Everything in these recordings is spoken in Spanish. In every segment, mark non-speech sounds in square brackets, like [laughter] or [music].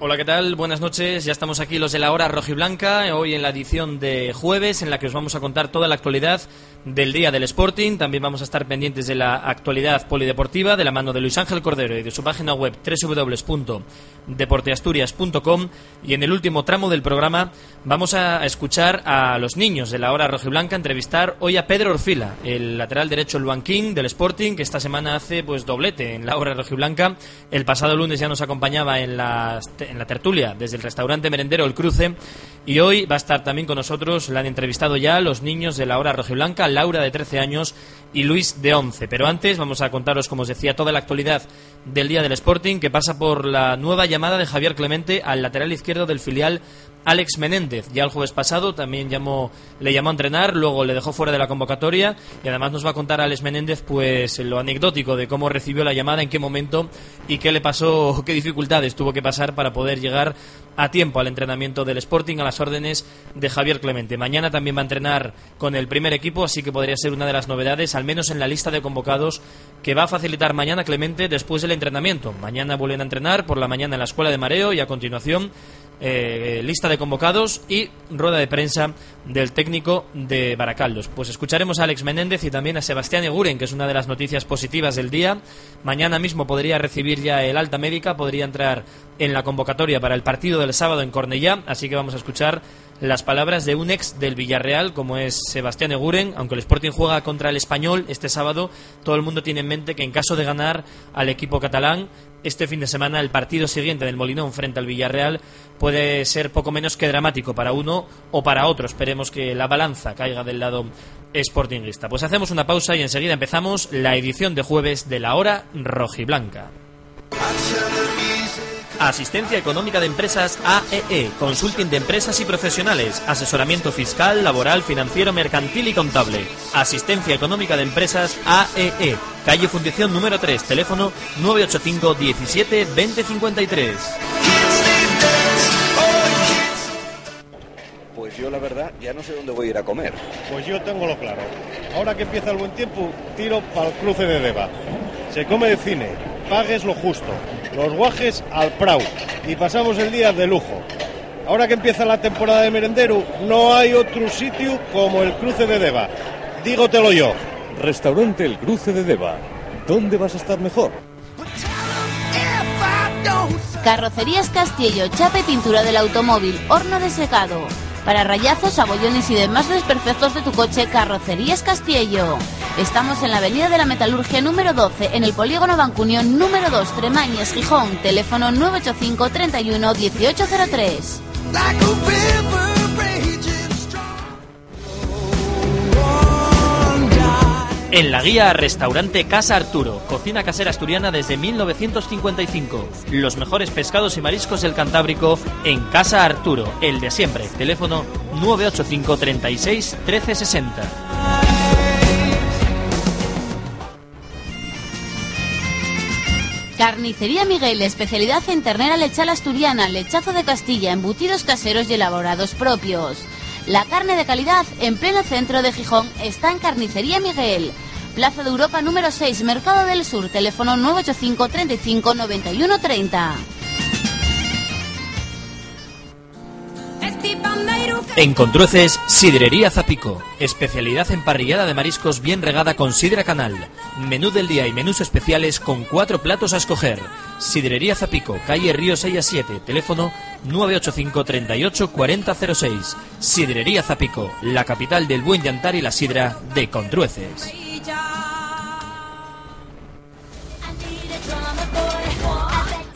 Hola, ¿qué tal? Buenas noches. Ya estamos aquí los de la hora rojiblanca, hoy en la edición de jueves en la que os vamos a contar toda la actualidad del día del Sporting. También vamos a estar pendientes de la actualidad polideportiva de la mano de Luis Ángel Cordero y de su página web www.deporteasturias.com. Y en el último tramo del programa vamos a escuchar a los niños de la hora rojiblanca entrevistar hoy a Pedro Orfila, el lateral derecho King del Sporting, que esta semana hace pues doblete en la hora rojiblanca. El pasado lunes ya nos acompañaba en la, en la tertulia desde el restaurante merendero El Cruce y hoy va a estar también con nosotros, la han entrevistado ya los niños de la hora rojiblanca, Laura de 13 años y Luis de 11. Pero antes vamos a contaros, como os decía, toda la actualidad del día del Sporting, que pasa por la nueva llamada de Javier Clemente al lateral izquierdo del filial Alex Menéndez. Ya el jueves pasado también llamó, le llamó a entrenar, luego le dejó fuera de la convocatoria y además nos va a contar Alex Menéndez pues lo anecdótico de cómo recibió la llamada, en qué momento y qué le pasó, [laughs] qué dificultades tuvo que pasar para poder llegar a tiempo al entrenamiento del Sporting a las órdenes de Javier Clemente. Mañana también va a entrenar con el primer equipo, así que podría ser una de las novedades, al menos en la lista de convocados que va a facilitar mañana Clemente después del entrenamiento. Mañana vuelven a entrenar por la mañana en la escuela de mareo y a continuación eh, lista de convocados y rueda de prensa del técnico de Baracaldos. Pues escucharemos a Alex Menéndez y también a Sebastián Eguren, que es una de las noticias positivas del día. Mañana mismo podría recibir ya el alta médica, podría entrar en la convocatoria para el partido del sábado en Cornellá, así que vamos a escuchar las palabras de un ex del Villarreal, como es Sebastián Eguren. Aunque el Sporting juega contra el Español este sábado, todo el mundo tiene en mente que en caso de ganar al equipo catalán, este fin de semana el partido siguiente del Molinón frente al Villarreal puede ser poco menos que dramático para uno o para otro. Esperemos que la balanza caiga del lado sportingista. Pues hacemos una pausa y enseguida empezamos la edición de jueves de la hora rojiblanca. Asistencia Económica de Empresas AEE, Consulting de Empresas y Profesionales, asesoramiento fiscal, laboral, financiero, mercantil y contable. Asistencia Económica de Empresas AEE, calle Fundición número 3, teléfono 985 17 2053. Pues yo la verdad ya no sé dónde voy a ir a comer. Pues yo tengo lo claro. Ahora que empieza el buen tiempo, tiro para el cruce de Deva. Se come de cine, pagues lo justo, los guajes al prau y pasamos el día de lujo. Ahora que empieza la temporada de merendero, no hay otro sitio como el cruce de Deva. Dígotelo yo. Restaurante El Cruce de Deva. ¿Dónde vas a estar mejor? Carrocerías Castillo, chapa y pintura del automóvil, horno de secado. Para rayazos, abollones y demás desperfectos de tu coche, Carrocerías Castillo. Estamos en la Avenida de la Metalurgia número 12, en el Polígono Bancunión número 2, Tremañes, Gijón. Teléfono 985 31 1803. En la guía Restaurante Casa Arturo, cocina casera asturiana desde 1955. Los mejores pescados y mariscos del Cantábrico en Casa Arturo, el de siempre. Teléfono 985 36 1360. Carnicería Miguel, especialidad en ternera lechal asturiana, lechazo de Castilla, embutidos caseros y elaborados propios. La carne de calidad en pleno centro de Gijón está en Carnicería Miguel. Plaza de Europa número 6, Mercado del Sur, teléfono 985 35 91 30. En Contrueces, Sidrería Zapico. Especialidad en parrillada de mariscos bien regada con sidra canal. Menú del día y menús especiales con cuatro platos a escoger. Sidrería Zapico, calle Río 6 a 7, teléfono 985 38 4006. Sidrería Zapico, la capital del buen llantar y la sidra de Contrueces.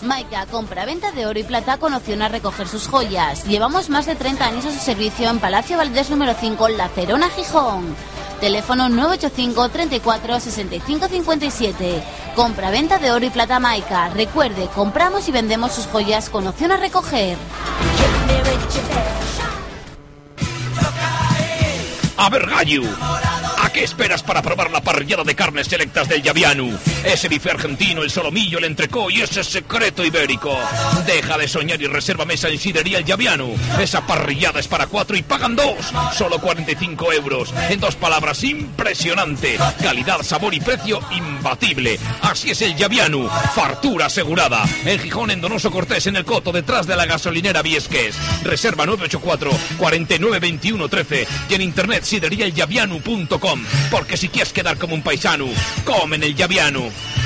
Maika, compra-venta de oro y plata con opción a recoger sus joyas. Llevamos más de 30 años a su servicio en Palacio Valdés número 5, La Cerona, Gijón. Teléfono 985 34 65 57. Compra-venta de oro y plata maica. Recuerde, compramos y vendemos sus joyas con opción a recoger. A ver, gallo. ¿A qué esperas para probar la parrillada de carnes selectas del Yavianu? Ese bife argentino, el solomillo, el entrecó y ese secreto ibérico. Deja de soñar y reserva mesa en Sidería el Yavianu. Esa parrillada es para cuatro y pagan dos. Solo 45 euros. En dos palabras, impresionante. Calidad, sabor y precio imbatible. Así es el Yavianu. Fartura asegurada. En Gijón, en Donoso Cortés, en el Coto, detrás de la gasolinera Viesques. Reserva 984 49 21 13 y en internet sideriaelyavianu.com porque si quieres quedar como un paisano, come en el Yaviano.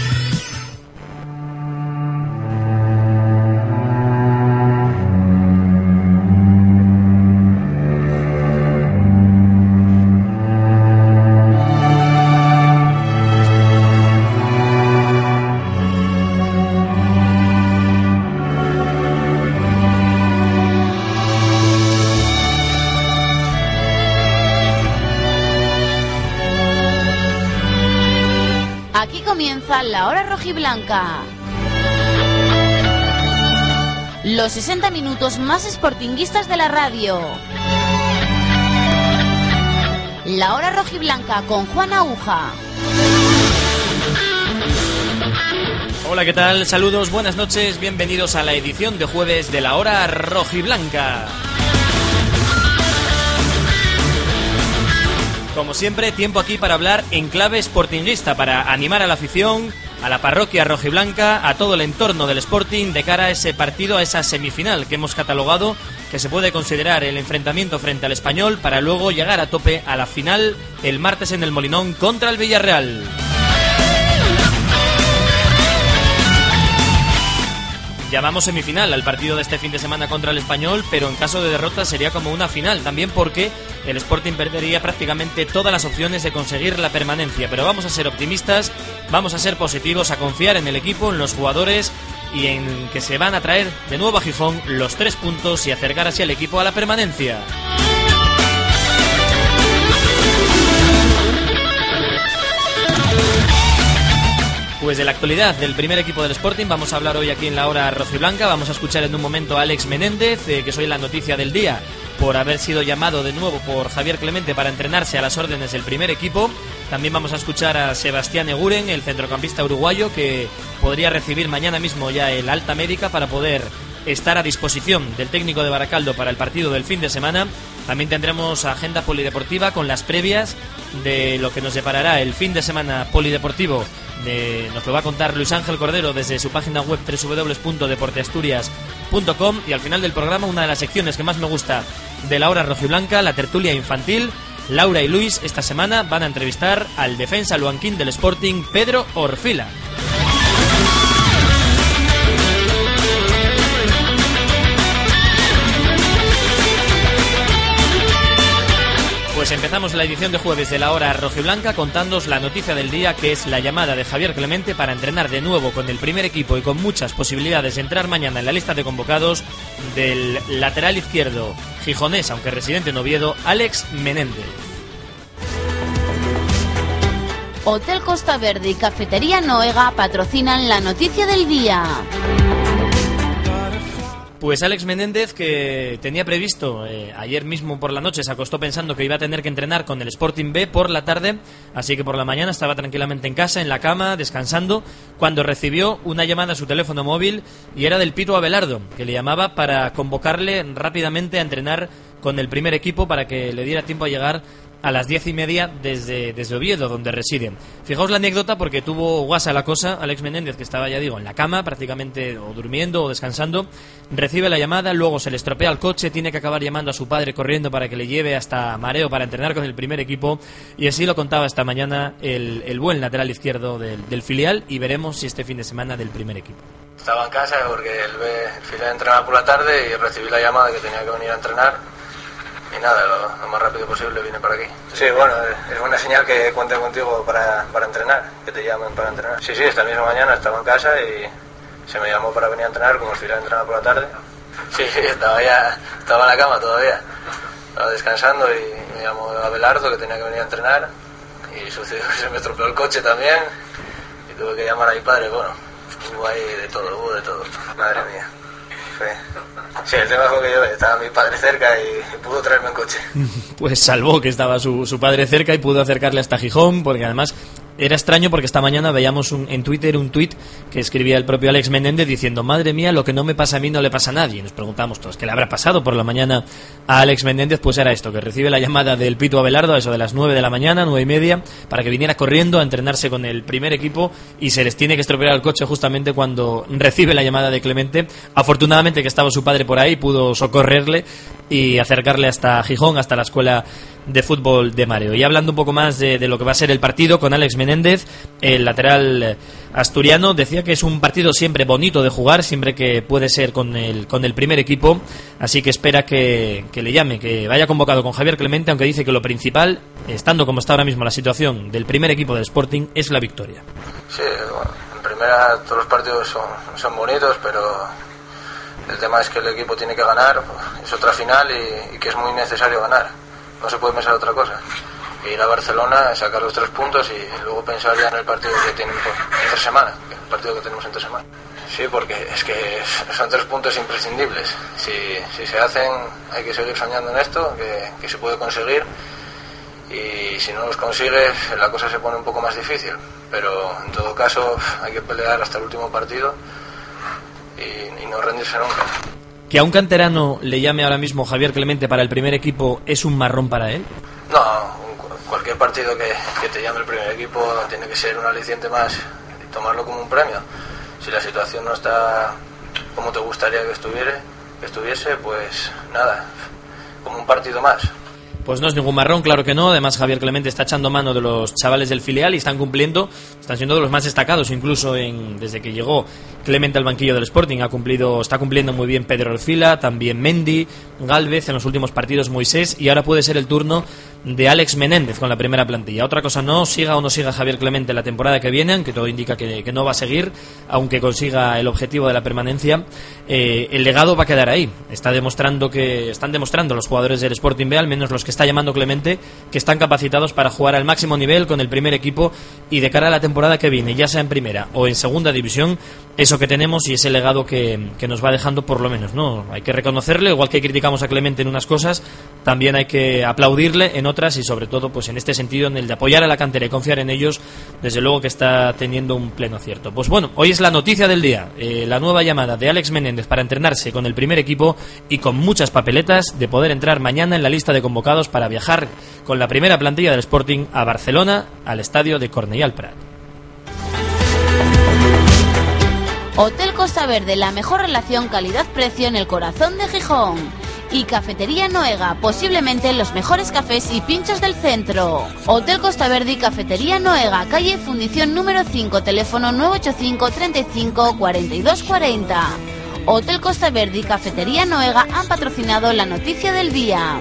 Rojiblanca. Los 60 minutos más sportinguistas de la radio. La hora rojiblanca con Juan Aguja. Hola, ¿qué tal? Saludos, buenas noches, bienvenidos a la edición de jueves de la hora rojiblanca. Como siempre, tiempo aquí para hablar en clave sportinguista, para animar a la afición, a la parroquia rojiblanca, a todo el entorno del Sporting de cara a ese partido, a esa semifinal que hemos catalogado, que se puede considerar el enfrentamiento frente al español, para luego llegar a tope a la final el martes en el Molinón contra el Villarreal. Llamamos semifinal al partido de este fin de semana contra el Español, pero en caso de derrota sería como una final, también porque el Sporting perdería prácticamente todas las opciones de conseguir la permanencia. Pero vamos a ser optimistas, vamos a ser positivos, a confiar en el equipo, en los jugadores y en que se van a traer de nuevo a Gijón los tres puntos y acercar así al equipo a la permanencia. Pues de la actualidad del primer equipo del Sporting vamos a hablar hoy aquí en la hora rojiblanca. Vamos a escuchar en un momento a Alex Menéndez, eh, que es hoy la noticia del día por haber sido llamado de nuevo por Javier Clemente para entrenarse a las órdenes del primer equipo. También vamos a escuchar a Sebastián Eguren, el centrocampista uruguayo, que podría recibir mañana mismo ya el alta médica para poder estar a disposición del técnico de Baracaldo para el partido del fin de semana. También tendremos agenda polideportiva con las previas de lo que nos deparará el fin de semana polideportivo. De, nos lo va a contar Luis Ángel Cordero desde su página web www.deporteasturias.com y al final del programa una de las secciones que más me gusta de la hora rojiblanca, la tertulia infantil. Laura y Luis esta semana van a entrevistar al defensa luanquín del Sporting, Pedro Orfila. Empezamos la edición de jueves de la hora rojiblanca contándos la noticia del día que es la llamada de Javier Clemente para entrenar de nuevo con el primer equipo y con muchas posibilidades de entrar mañana en la lista de convocados del lateral izquierdo gijonés, aunque residente en Oviedo, Alex Menéndez. Hotel Costa Verde y Cafetería Noega patrocinan la noticia del día. Pues Alex Menéndez, que tenía previsto eh, ayer mismo por la noche, se acostó pensando que iba a tener que entrenar con el Sporting B por la tarde, así que por la mañana estaba tranquilamente en casa, en la cama, descansando, cuando recibió una llamada a su teléfono móvil y era del Pito Abelardo, que le llamaba para convocarle rápidamente a entrenar con el primer equipo para que le diera tiempo a llegar a las diez y media desde, desde Oviedo, donde reside. Fijaos la anécdota porque tuvo guasa la cosa, Alex Menéndez, que estaba, ya digo, en la cama, prácticamente o durmiendo o descansando, recibe la llamada, luego se le estropea el coche, tiene que acabar llamando a su padre corriendo para que le lleve hasta Mareo para entrenar con el primer equipo, y así lo contaba esta mañana el, el buen lateral izquierdo del, del, filial, y veremos si este fin de semana del primer equipo. Estaba en casa porque el, el filial entrenaba por la tarde y recibí la llamada que tenía que venir a entrenar y nada, lo, lo, más rápido posible vine para aquí. Sí, bueno, es buena señal que cuenten contigo para, para entrenar, que te llamen para entrenar. Sí, sí, esta misma mañana estaba en casa y se me llamó para venir a entrenar, como si hubiera entrenado por la tarde. Sí, sí, estaba ya, estaba en la cama todavía, estaba descansando y me llamó Abelardo que tenía que venir a entrenar y sucedió que se me estropeó el coche también y tuve que llamar a mi padre, bueno, hubo ahí de todo, hubo de todo, madre mía. Sí, el tema fue que yo estaba mi padre cerca y, pudo traerme en coche. [laughs] Pues salvó que estaba su, su padre cerca y pudo acercarle hasta Gijón, porque además era extraño porque esta mañana veíamos en Twitter un tuit que escribía el propio Alex Menéndez diciendo, madre mía, lo que no me pasa a mí no le pasa a nadie. Y nos preguntamos todos, ¿qué le habrá pasado por la mañana a Alex Menéndez? Pues era esto, que recibe la llamada del Pito Abelardo a eso de las 9 de la mañana, nueve y media, para que viniera corriendo a entrenarse con el primer equipo y se les tiene que estropear el coche justamente cuando recibe la llamada de Clemente. Afortunadamente que estaba su padre por ahí, pudo socorrerle y acercarle hasta Gijón, hasta la escuela de fútbol de Mareo. Y hablando un poco más de, lo que va a ser el partido con Alex Menéndez, el lateral asturiano, decía que es un partido siempre bonito de jugar, siempre que puede ser con el, con el primer equipo, así que espera que, le llame, que vaya convocado con Javier Clemente, aunque dice que lo principal, estando como está ahora mismo la situación del primer equipo del Sporting, es la victoria. Sí, bueno, en primera todos los partidos son, son bonitos, pero el tema es que el equipo tiene que ganar, es otra final y que es muy necesario ganar no se puede pensar otra cosa. Ir a Barcelona, sacar los tres puntos y luego pensar ya en el partido que tienen entre semana, el partido que tenemos entre semana. Sí, porque es que son tres puntos imprescindibles. Si, si se hacen, hay que seguir soñando en esto, que, que se puede conseguir. Y si no los consigues, la cosa se pone un poco más difícil. Pero en todo caso, hay que pelear hasta el último partido y no rendirse nunca. ¿Que a un canterano le llame ahora mismo Javier Clemente para el primer equipo es un marrón para él? No, cualquier partido que, te llame el primer equipo tiene que ser un aliciente más y tomarlo como un premio. Si la situación no está como te gustaría que, estuviera, que estuviese, pues nada, como un partido más. Pues no es ningún marrón, claro que no. Además, Javier Clemente está echando mano de los chavales del filial y están cumpliendo, están siendo de los más destacados, incluso en, desde que llegó Clemente al banquillo del Sporting. Ha cumplido, está cumpliendo muy bien Pedro Orfila, también Mendy, Galvez, en los últimos partidos Moisés, y ahora puede ser el turno de Alex Menéndez con la primera plantilla. Otra cosa no, siga o no siga Javier Clemente la temporada que viene, aunque todo indica que, no va a seguir, aunque consiga el objetivo de la permanencia, eh, el legado va a quedar ahí. Está demostrando que, están demostrando los jugadores del Sporting B, al menos los que está llamando Clemente, que están capacitados para jugar al máximo nivel con el primer equipo y de cara a la temporada que viene, ya sea en primera o en segunda división, eso que tenemos y ese legado que, nos va dejando por lo menos, ¿no? Hay que reconocerle, igual que criticamos a Clemente en unas cosas, también hay que aplaudirle en otras y sobre todo pues en este sentido en el de apoyar a la cantera y confiar en ellos desde luego que está teniendo un pleno cierto pues bueno hoy es la noticia del día. Eh, la nueva llamada de Alex Menéndez para entrenarse con el primer equipo y con muchas papeletas de poder entrar mañana en la lista de convocados para viajar con la primera plantilla del Sporting a Barcelona al estadio de Cornellà Prat. Hotel Costa Verde, la mejor relación calidad-precio en el corazón de Gijón y Cafetería Noega, posiblemente los mejores cafés y pinchos del centro. Hotel Costa Verde y Cafetería Noega, calle Fundición número 5, teléfono 985 35 42 40. Hotel Costa Verde y Cafetería Noega han patrocinado la noticia del día.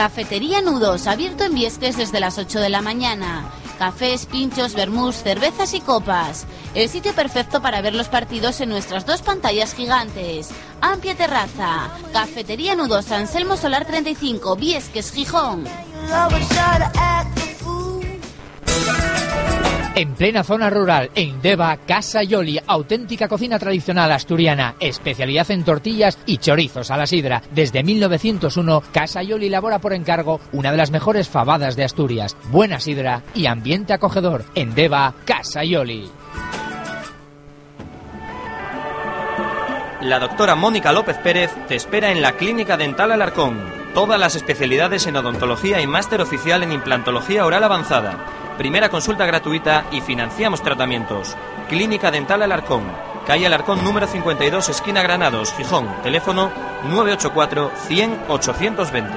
Cafetería Nudos, abierto en Viesques desde las 8 de la mañana. Cafés, pinchos, vermús, cervezas y copas. El sitio perfecto para ver los partidos en nuestras dos pantallas gigantes. Amplia terraza. Cafetería Nudos, Anselmo Solar 35, Viesques, Gijón. En plena zona rural, en Deva, Casa Yoli, auténtica cocina tradicional asturiana, especialidad en tortillas y chorizos a la sidra. Desde 1901, Casa Yoli elabora por encargo una de las mejores fabadas de Asturias. Buena sidra y ambiente acogedor. En Deva, Casa Yoli. La doctora Mónica López Pérez te espera en la Clínica Dental Alarcón. Todas las especialidades en odontología y máster oficial en implantología oral avanzada primera consulta gratuita y financiamos tratamientos. Clínica Dental Alarcón, calle Alarcón número 52, esquina Granados, Gijón. Teléfono 984 100 820.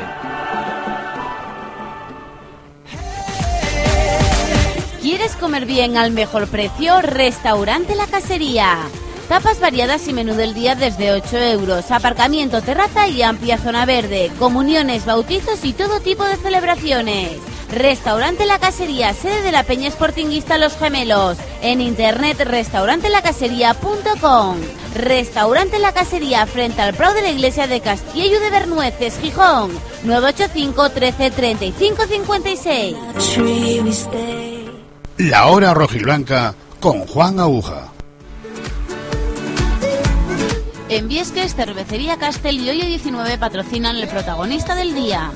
¿Quieres comer bien al mejor precio? Restaurante La Casería. Tapas variadas y menú del día desde 8 euros. Aparcamiento, terraza y amplia zona verde. Comuniones, bautizos y todo tipo de celebraciones. Restaurante La Casería, sede de la Peña Sportinguista Los Gemelos. En internet restaurantelacassería.com. Restaurante La Casería frente al Prado de la Iglesia de Castillo de Bernueces, Gijón. 985 13 35 56. La hora rojiblanca con Juan Aguja. En Viesques, Cervecería Castel y Hoyo 19 patrocinan el protagonista del día.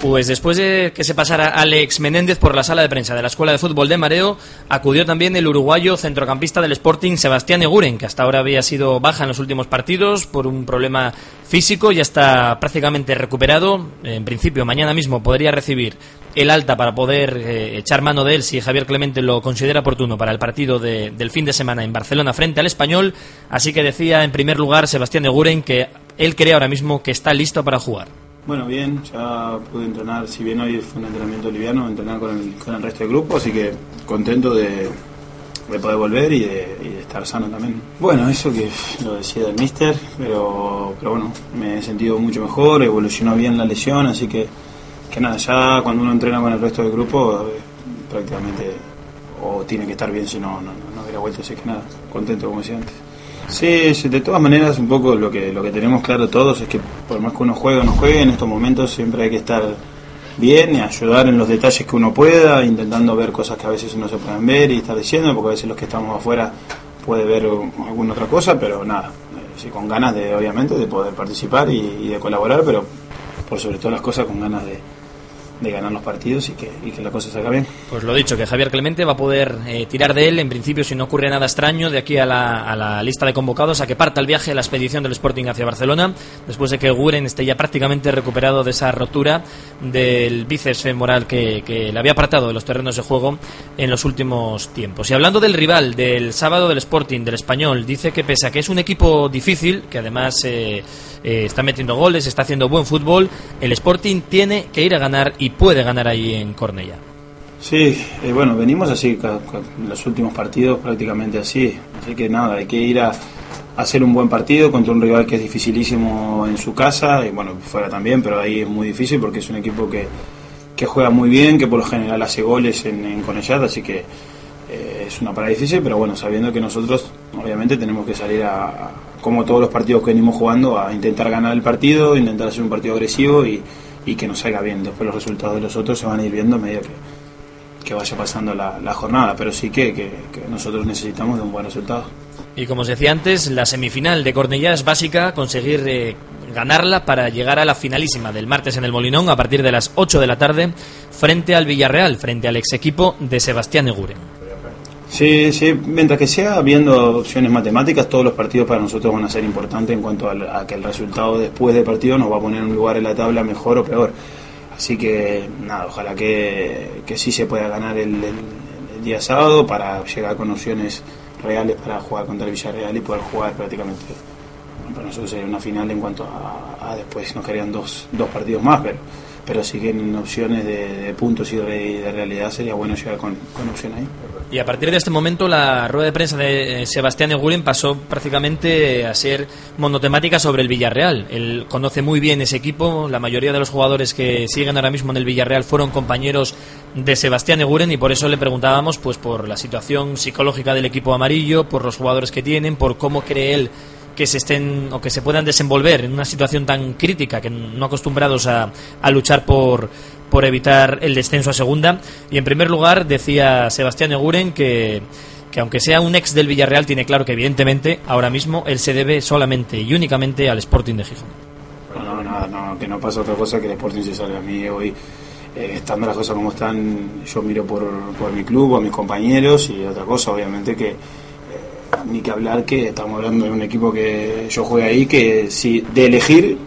Pues después de que se pasara Alex Menéndez por la sala de prensa de la Escuela de Fútbol de Mareo, acudió también el uruguayo centrocampista del Sporting Sebastián Eguren, que hasta ahora había sido baja en los últimos partidos por un problema físico, ya está prácticamente recuperado. En principio, mañana mismo podría recibir el alta para poder eh, echar mano de él si Javier Clemente lo considera oportuno para el partido de- del fin de semana en Barcelona frente al Español. Así que decía en primer lugar Sebastián Eguren que él cree ahora mismo que está listo para jugar. Bueno, bien, ya pude entrenar, si bien hoy fue un entrenamiento liviano, entrenar con el, con el resto del grupo, así que contento de, de poder volver y de, estar sano también. Bueno, eso que lo decía del mister, pero, pero bueno, me he sentido mucho mejor, evolucionó bien la lesión, así que, que nada, ya cuando uno entrena con el resto del grupo, eh, prácticamente o tiene que estar bien, si no, no, no hubiera vuelto, así que nada, contento como decía antes. Sí, sí, de todas maneras un poco lo que lo que tenemos claro todos es que por más que uno juegue o no juegue, en estos momentos siempre hay que estar bien y ayudar en los detalles que uno pueda, intentando ver cosas que a veces no se pueden ver y estar diciendo, porque a veces los que estamos afuera puede ver alguna otra cosa, pero nada, eh, sí, con ganas de obviamente de poder participar y, y de colaborar, pero por sobre todas las cosas con ganas de, de ganar los partidos y que, la cosa salga bien. Pues lo dicho, que Javier Clemente va a poder eh, tirar de él, en principio, si no ocurre nada extraño, de aquí a la, a la lista de convocados, a que parta el viaje la expedición del Sporting hacia Barcelona, después de que Guren esté ya prácticamente recuperado de esa rotura del bíceps femoral que, que le había apartado de los terrenos de juego en los últimos tiempos. Y hablando del rival, del sábado del Sporting, del Español, dice que pese a que es un equipo difícil, que además eh, eh, está metiendo goles, está haciendo buen fútbol, el Sporting tiene que ir a ganar y puede ganar ahí en Cornella. Sí, eh, bueno, venimos así, los últimos partidos prácticamente así, así que nada, hay que ir a, hacer un buen partido contra un rival que es dificilísimo en su casa, y bueno, fuera también, pero ahí es muy difícil porque es un equipo que, que juega muy bien, que por lo general hace goles en, en así que eh, es una parada difícil, pero bueno, sabiendo que nosotros obviamente tenemos que salir a- como todos los partidos que venimos jugando, a intentar ganar el partido, intentar hacer un partido agresivo y, y que nos salga bien. Después los resultados de los otros se van a ir viendo a medida que, vaya pasando la, jornada, pero sí que, que- que nosotros necesitamos de un buen resultado. Y como os decía antes, la semifinal de Cornellá es básica, conseguir eh, ganarla para llegar a la finalísima del martes en el Molinón a partir de las 8 de la tarde frente al Villarreal, frente al ex equipo de Sebastián Eguren. Sí, sí, mientras que sea viendo opciones matemáticas, todos los partidos para nosotros van a ser importantes en cuanto a, que el resultado después del partido nos va a poner en un lugar en la tabla mejor o peor. Así que nada, ojalá que, que sí se pueda ganar el, día sábado para llegar con opciones reales para jugar contra el Villarreal y poder jugar prácticamente. Para nosotros sería una final en cuanto a, a después nos quedarían dos, dos partidos más, pero, pero sí que en opciones de, puntos y de, y de realidad sería bueno llegar con, con opción ahí. Y a partir de este momento la rueda de prensa de eh, Sebastián Eguren pasó prácticamente a ser monotemática sobre el Villarreal. Él conoce muy bien ese equipo, la mayoría de los jugadores que siguen ahora mismo en el Villarreal fueron compañeros de Sebastián Eguren y por eso le preguntábamos pues por la situación psicológica del equipo amarillo, por los jugadores que tienen, por cómo cree él que se estén o que se puedan desenvolver en una situación tan crítica que no acostumbrados a, a luchar por por evitar el descenso a segunda y en primer lugar decía Sebastián Eguren que que aunque sea un ex del Villarreal tiene claro que evidentemente ahora mismo él se debe solamente y únicamente al Sporting de Gijón. No, nada, no, que no pasa otra cosa que el Sporting se salga a mí hoy. eh, estando las cosas como están, yo miro por, por mi club, a mis compañeros y otra cosa, obviamente que ni que hablar que estamos hablando de un equipo que yo juego ahí, que si de elegir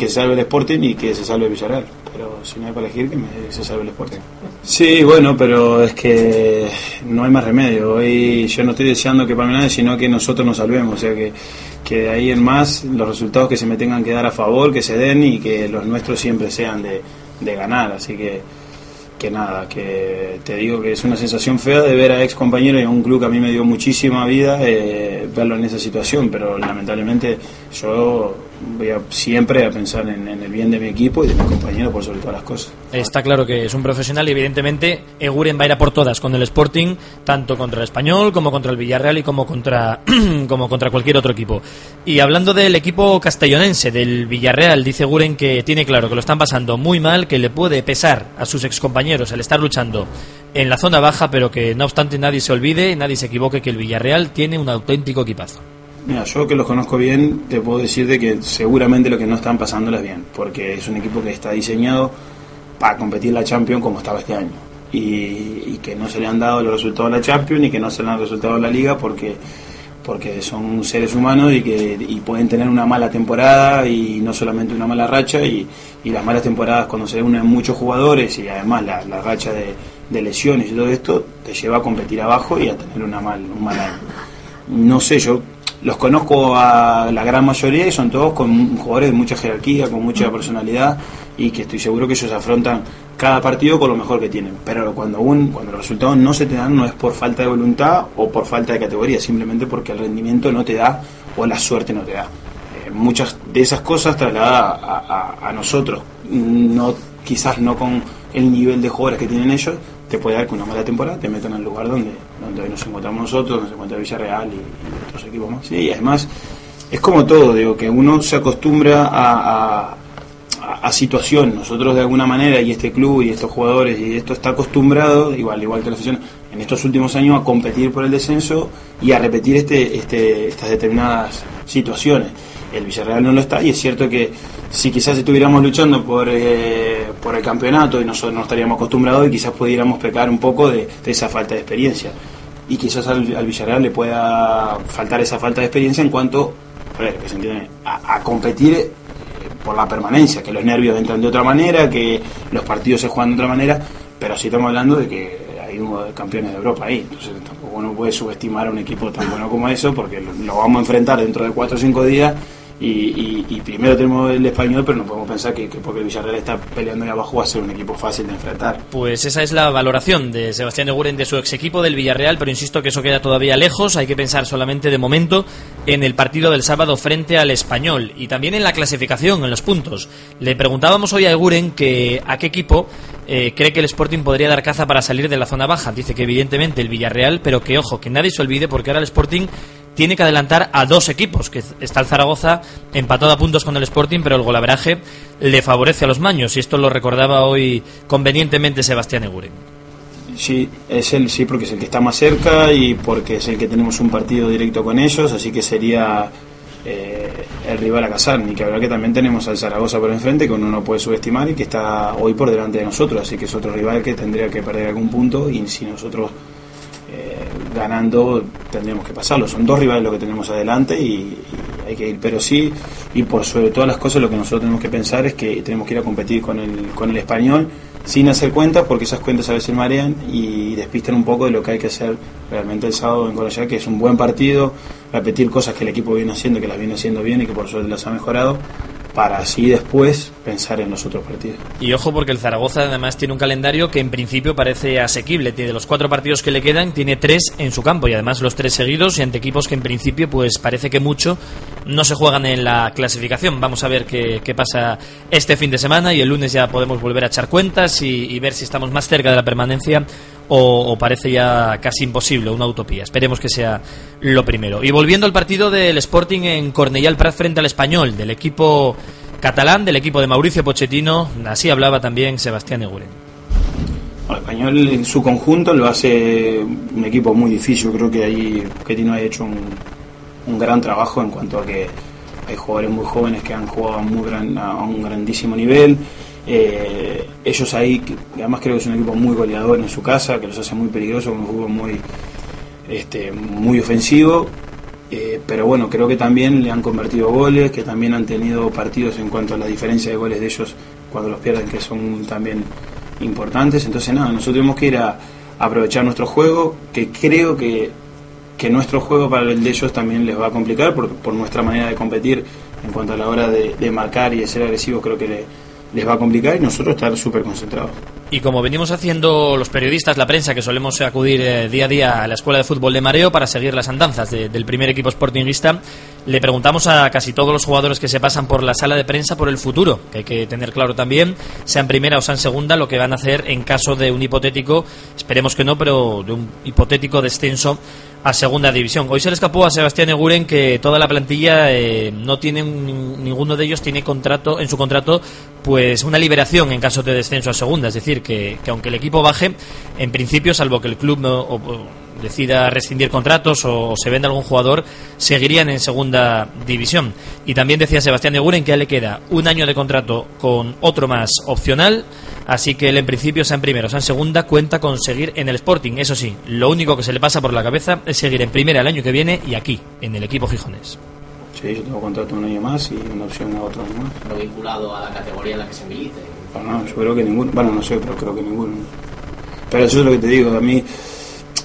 que se salve el Sporting y que se salve Villarreal. pero si no hay para elegir, que me, se salve el Sporting. Sí, bueno, pero es que no hay más remedio. Hoy yo no estoy deseando que para nadie, sino que nosotros nos salvemos. O sea que, que de ahí en más los resultados que se me tengan que dar a favor, que se den y que los nuestros siempre sean de, de ganar. Así que que nada, que te digo que es una sensación fea de ver a ex compañeros y a un club que a mí me dio muchísima vida, eh, verlo en esa situación, pero lamentablemente yo voy a, siempre a pensar en, el bien de mi equipo y de mi compañero por sobre todas las cosas. Está claro que es un profesional y evidentemente Eguren va a ir a por todas con el Sporting, tanto contra el Español como contra el Villarreal y como contra, [clears throat] como contra cualquier otro equipo. Y hablando del equipo castellonense, del Villarreal, dice Eguren que tiene claro que lo están pasando muy mal, que le puede pesar a sus excompañeros el estar luchando en la zona baja, pero que no obstante nadie se olvide, nadie se equivoque que el Villarreal tiene un auténtico equipazo. Mira, yo que los conozco bien, te puedo decir de que seguramente lo que no están pasándoles bien, porque es un equipo que está diseñado para competir la Champions como estaba este año. Y, que no se le han dado los resultados a la Champions y que no se le han resultado a la Liga porque porque son seres humanos y que pueden tener una mala temporada y no solamente una mala racha y, y las malas temporadas cuando se unen muchos jugadores y además la, la racha de, de, lesiones y todo esto te lleva a competir abajo y a tener una mal, un mal año. No sé, yo los conozco a la gran mayoría y son todos con jugadores de mucha jerarquía, con mucha personalidad y que estoy seguro que ellos afrontan cada partido con lo mejor que tienen. Pero cuando, un, cuando los resultados no se te dan no es por falta de voluntad o por falta de categoría, simplemente porque el rendimiento no te da o la suerte no te da. Eh, muchas de esas cosas trasladadas a, a, a otros, no, quizás no con el nivel de jugadores que tienen ellos, te puede dar que una mala temporada te metan al lugar donde, donde nos encontramos nosotros, se encuentra Villarreal y, y otros equipos más. Y además es como todo, digo, que uno se acostumbra a, a, a, situación. Nosotros de alguna manera, y este club y estos jugadores, y esto está acostumbrado, igual, igual que la afición, en estos últimos años a competir por el descenso y a repetir este, este, estas determinadas situaciones. El Villarreal no lo está y es cierto que si quizás estuviéramos luchando por, eh, por el campeonato y nosotros no estaríamos acostumbrados y quizás pudiéramos pecar un poco de, de esa falta de experiencia. Y quizás al, al, Villarreal le pueda faltar esa falta de experiencia en cuanto a, a, competir eh, por la permanencia, que los nervios entran de otra manera, que los partidos se juegan de otra manera, pero sí estamos hablando de que hay de campeones de Europa ahí, entonces tampoco uno puede subestimar a un equipo tan bueno como eso, porque lo, lo vamos a enfrentar dentro de 4 o 5 días y, y, y, primero tenemos el español, pero no podemos pensar que, que, porque el Villarreal está peleando ahí abajo va a ser un equipo fácil de enfrentar. Pues esa es la valoración de Sebastián Eguren de su ex equipo del Villarreal, pero insisto que eso queda todavía lejos, hay que pensar solamente de momento en el partido del sábado frente al español y también en la clasificación, en los puntos. Le preguntábamos hoy a Eguren que a qué equipo eh, cree que el Sporting podría dar caza para salir de la zona baja. Dice que evidentemente el Villarreal, pero que ojo, que nadie se olvide porque ahora el Sporting tiene que adelantar a dos equipos, que está el Zaragoza empatado a puntos con el Sporting, pero el golaveraje le favorece a los maños, y esto lo recordaba hoy convenientemente Sebastián Eguren. Sí, es el sí porque es el que está más cerca y porque es el que tenemos un partido directo con ellos, así que sería eh, el rival a cazar. Y que verdad que también tenemos al Zaragoza por enfrente, que uno no puede subestimar y que está hoy por delante de nosotros, así que es otro rival que tendría que perder algún punto y si nosotros eh, ganando tendríamos que pasarlo. Son dos rivales lo que tenemos adelante y, y, hay que ir. Pero sí, y por sobre todas las cosas, lo que nosotros tenemos que pensar es que tenemos que ir a competir con el, con el español sin hacer cuentas, porque esas cuentas a veces marean y despistan un poco de lo que hay que hacer realmente el sábado en Corayá, que es un buen partido, repetir cosas que el equipo viene haciendo, que las viene haciendo bien y que por suerte las ha mejorado para así después pensar en los otros partidos. Y ojo porque el Zaragoza además tiene un calendario que en principio parece asequible. Tiene los cuatro partidos que le quedan, tiene tres en su campo y además los tres seguidos y ante equipos que en principio pues parece que mucho no se juegan en la clasificación. Vamos a ver qué, pasa este fin de semana y el lunes ya podemos volver a echar cuentas y, ver si estamos más cerca de la permanencia o, parece ya casi imposible, una utopía. Esperemos que sea lo primero. Y volviendo al partido del Sporting en Cornellà el Prat frente al Español, del equipo catalán, del equipo de Mauricio Pochettino, así hablaba también Sebastián Eguren. El español en su conjunto lo hace un equipo muy difícil. Creo que ahí Pochettino ha hecho un, un gran trabajo en cuanto a que hay jugadores muy jóvenes que han jugado a, muy gran, a un grandísimo nivel. Eh, ellos ahí, además creo que es un equipo muy goleador en su casa, que los hace muy peligrosos, un juego muy, este, muy ofensivo. Eh, pero bueno, creo que también le han convertido goles, que también han tenido partidos en cuanto a la diferencia de goles de ellos cuando los pierden que son también importantes. Entonces nada, nosotros tenemos que ir a, aprovechar nuestro juego, que creo que, que nuestro juego para el de ellos también les va a complicar por, por nuestra manera de competir en cuanto a la hora de, de marcar y de ser agresivos, creo que le, les va a complicar y nosotros estar súper concentrados. Y como venimos haciendo los periodistas, la prensa, que solemos acudir eh, día a día a la Escuela de Fútbol de Mareo para seguir las andanzas de- del primer equipo sportingista, le preguntamos a casi todos los jugadores que se pasan por la sala de prensa por el futuro, que hay que tener claro también, sean primera o sean segunda, lo que van a hacer en caso de un hipotético, esperemos que no, pero de un hipotético descenso a segunda división. Hoy se le escapó a Sebastián Eguren que toda la plantilla eh, no tiene un- ninguno de ellos tiene contrato en su contrato pues una liberación en caso de descenso a segunda, es decir, que, que aunque el equipo baje, en principio, salvo que el club no- o- decida rescindir contratos o, o se venda algún jugador, seguirían en segunda división. Y también decía Sebastián Eguren que a él le queda un año de contrato con otro más opcional, así que él en principio, sea en primera o sea en segunda, cuenta con seguir en el Sporting. Eso sí, lo único que se le pasa por la cabeza es seguir en primera el año que viene y aquí, en el equipo Gijones. Sí, yo tengo contrato un año más y una opción a otro año más. Lo vinculado a la categoría en la que se milite. No, yo creo que ninguno. Bueno, no sé, pero creo que ninguno. Pero eso es lo que te digo, a mí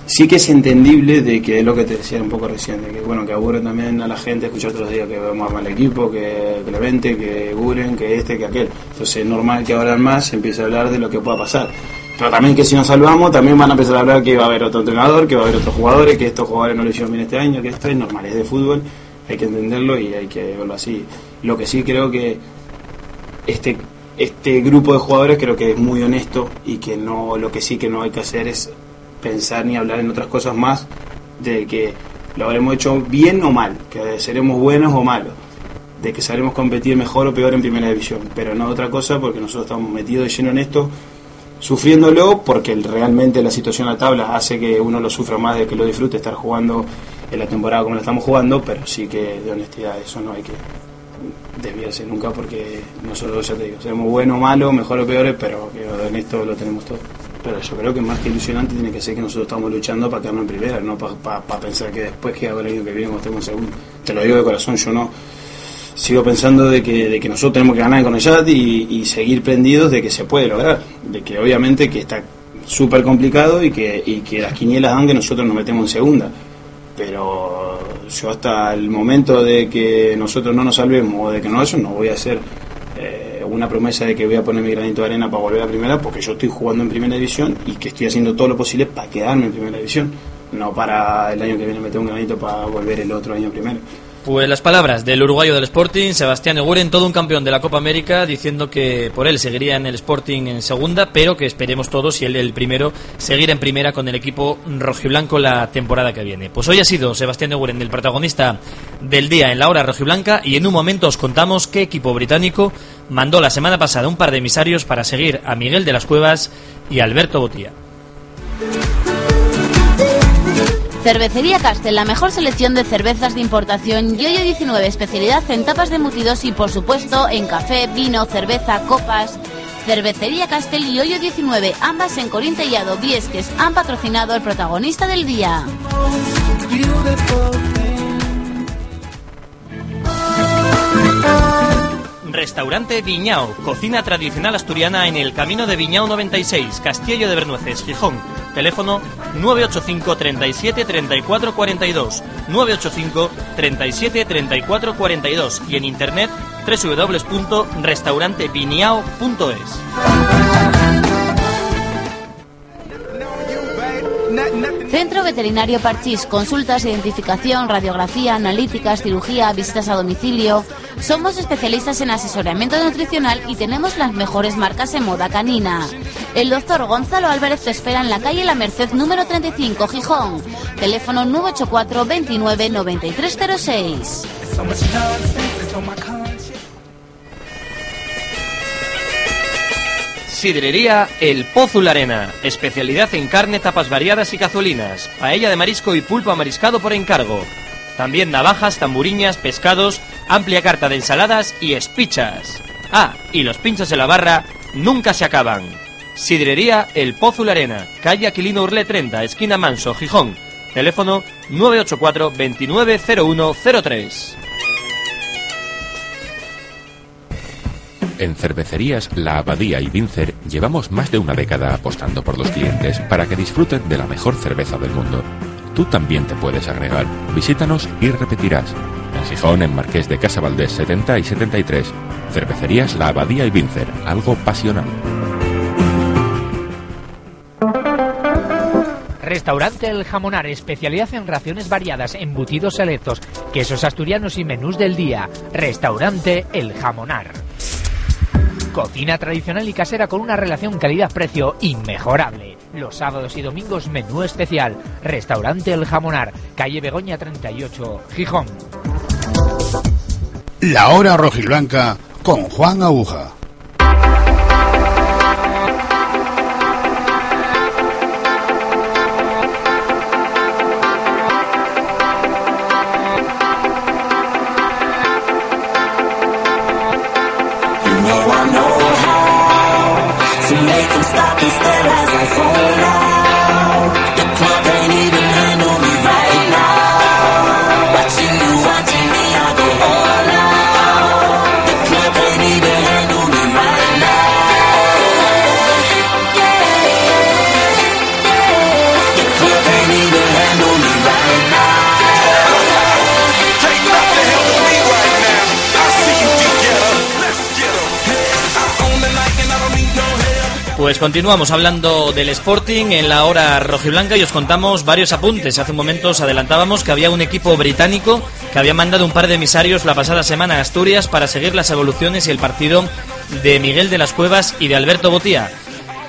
sí que es entendible de que es lo que te decía un poco recién, que bueno, que aburre también a la gente escuchar los días que vamos mal equipo, que Clemente, que Guren, que este, que aquel. Entonces es normal que ahora más se empiece a hablar de lo que pueda pasar. Pero también que si nos salvamos, también van a empezar a hablar que va a haber otro entrenador, que va a haber otros jugadores, que estos jugadores no lo hicieron bien este año, que esto es normal, es de fútbol, hay que entenderlo y hay que verlo así. Lo que sí creo que este este grupo de jugadores creo que es muy honesto y que no lo que sí que no hay que hacer es pensar ni hablar en otras cosas más de que lo habremos hecho bien o mal, que seremos buenos o malos, de que sabremos competir mejor o peor en primera división, pero no otra cosa porque nosotros estamos metidos de lleno en esto, sufriéndolo porque realmente la situación a la tabla hace que uno lo sufra más de que lo disfrute estar jugando en la temporada como la estamos jugando, pero sí que de honestidad eso no hay que desviarse nunca porque nosotros ya te digo, seremos buenos o malos, mejores o peores, pero en esto lo tenemos todo. Pero yo creo que más que ilusionante tiene que ser que nosotros estamos luchando para quedarnos en primera, no para pensar que después que hago el año que viene estemos en segundo. Te lo digo de corazón, yo no sigo pensando de que, de que nosotros tenemos que ganar con el Yat y, seguir prendidos de que se puede lograr, de que obviamente que está súper complicado y que, y que las quinielas dan que nosotros nos metemos en segunda. Pero yo hasta el momento de que nosotros no nos salvemos o de que no eso, no voy a hacer una promesa de que voy a poner mi granito de arena para volver a primera, porque yo estoy jugando en primera división y que estoy haciendo todo lo posible para quedarme en primera división, no para el año que viene meter un granito para volver el otro año primero. Pues las palabras del uruguayo del Sporting, Sebastián Eguren, todo un campeón de la Copa América, diciendo que por él seguiría en el Sporting en segunda, pero que esperemos todos, y él el primero, seguir en primera con el equipo rojiblanco la temporada que viene. Pues hoy ha sido Sebastián Eguren el protagonista del día en la hora rojiblanca, y en un momento os contamos qué equipo británico mandó la semana pasada un par de emisarios para seguir a Miguel de las Cuevas y Alberto Botía. Cervecería Castel, la mejor selección de cervezas de importación, Yoyo 19, especialidad en tapas de embutidos y por supuesto en café, vino, cerveza, copas. Cervecería Castel y Yoyo 19, ambas en Corín Tellado, Viesques, han patrocinado el protagonista del día. Restaurante Viñao, cocina tradicional asturiana en el camino de Viñao 96, Castillo de Bernueces, Gijón. Teléfono 985 37 34 42, 985 37 34 42 y en internet www.restauranteviñao.es. Centro Veterinario Parchís, consultas, identificación, radiografía, analíticas, cirugía, visitas a domicilio. Somos especialistas en asesoramiento nutricional y tenemos las mejores marcas en moda canina. El doctor Gonzalo Álvarez te espera en la calle La Merced número 35, Gijón. Teléfono 984 29 9306. Sidrería El Pozo La Arena, especialidad en carne, tapas variadas y cazuelinas, paella de marisco y pulpo amariscado por encargo. También navajas, tamburiñas, pescados, amplia carta de ensaladas y espichas. Ah, y los pinchos en la barra nunca se acaban. Sidrería El Pozo La Arena, calle Aquilino Urlé 30, esquina Manso, Gijón. Teléfono 984 290103. En cervecerías La Abadía y Vincer llevamos más de una década apostando por los clientes para que disfruten de la mejor cerveza del mundo. Tú también te puedes agregar. Visítanos y repetirás. En Gijón, en Marqués de Casa Valdés 70 y 73. Cervecerías La Abadía y Vincer. Algo pasional. Restaurante El Jamonar, especialidad en raciones variadas, embutidos selectos, quesos asturianos y menús del día. Restaurante El Jamonar. Cocina tradicional y casera con una relación calidad-precio inmejorable. Los sábados y domingos menú especial. Restaurante El Jamonar, calle Begoña 38, Gijón. La hora rojiblanca con Juan Aguja. Still, as I fall Pues continuamos hablando del Sporting en la hora rojiblanca y os contamos varios apuntes. Hace un momento os adelantábamos que había un equipo británico que había mandado un par de emisarios la pasada semana a Asturias para seguir las evoluciones y el partido de Miguel de las Cuevas y de Alberto Botía.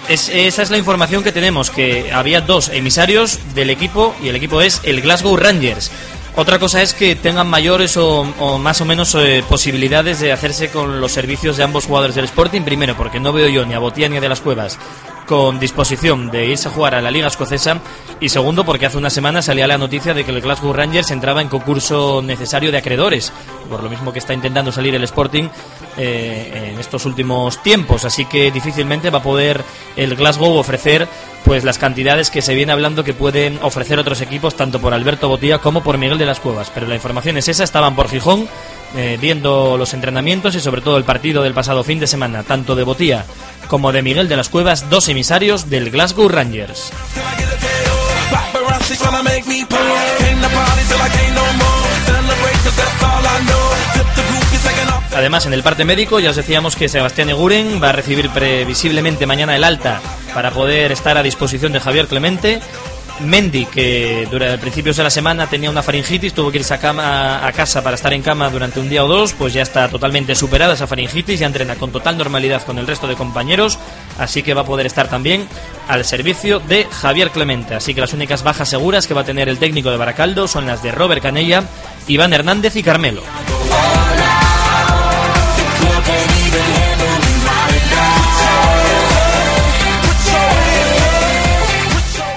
Es- esa es la información que tenemos, que había dos emisarios del equipo y el equipo es el Glasgow Rangers. Otra cosa es que tengan mayores o, más o menos eh, posibilidades de hacerse con los servicios de ambos jugadores del Sporting. Primero, porque no veo yo ni a Botía ni a de las Cuevas con disposición de irse a jugar a la Liga Escocesa. Y segundo, porque hace una semana salía la noticia de que el Glasgow Rangers entraba en concurso necesario de acreedores. Por lo mismo que está intentando salir el Sporting eh, en estos últimos tiempos. Así que difícilmente va a poder el Glasgow ofrecer pues las cantidades que se viene hablando que pueden ofrecer otros equipos, tanto por Alberto Botía como por Miguel de las Cuevas. Pero la información es esa, estaban por Gijón eh, viendo los entrenamientos y sobre todo el partido del pasado fin de semana, tanto de Botía como de Miguel de las Cuevas, dos emisarios del Glasgow Rangers. Además, en el parte médico ya os decíamos que Sebastián Eguren va a recibir previsiblemente mañana el alta para poder estar a disposición de Javier Clemente. Mendy, que durante principios de la semana tenía una faringitis, tuvo que irse a, cama, a casa para estar en cama durante un día o dos, pues ya está totalmente superada esa faringitis, ya entrena con total normalidad con el resto de compañeros, así que va a poder estar también al servicio de Javier Clemente. Así que las únicas bajas seguras que va a tener el técnico de Baracaldo son las de Robert Canella, Iván Hernández y Carmelo.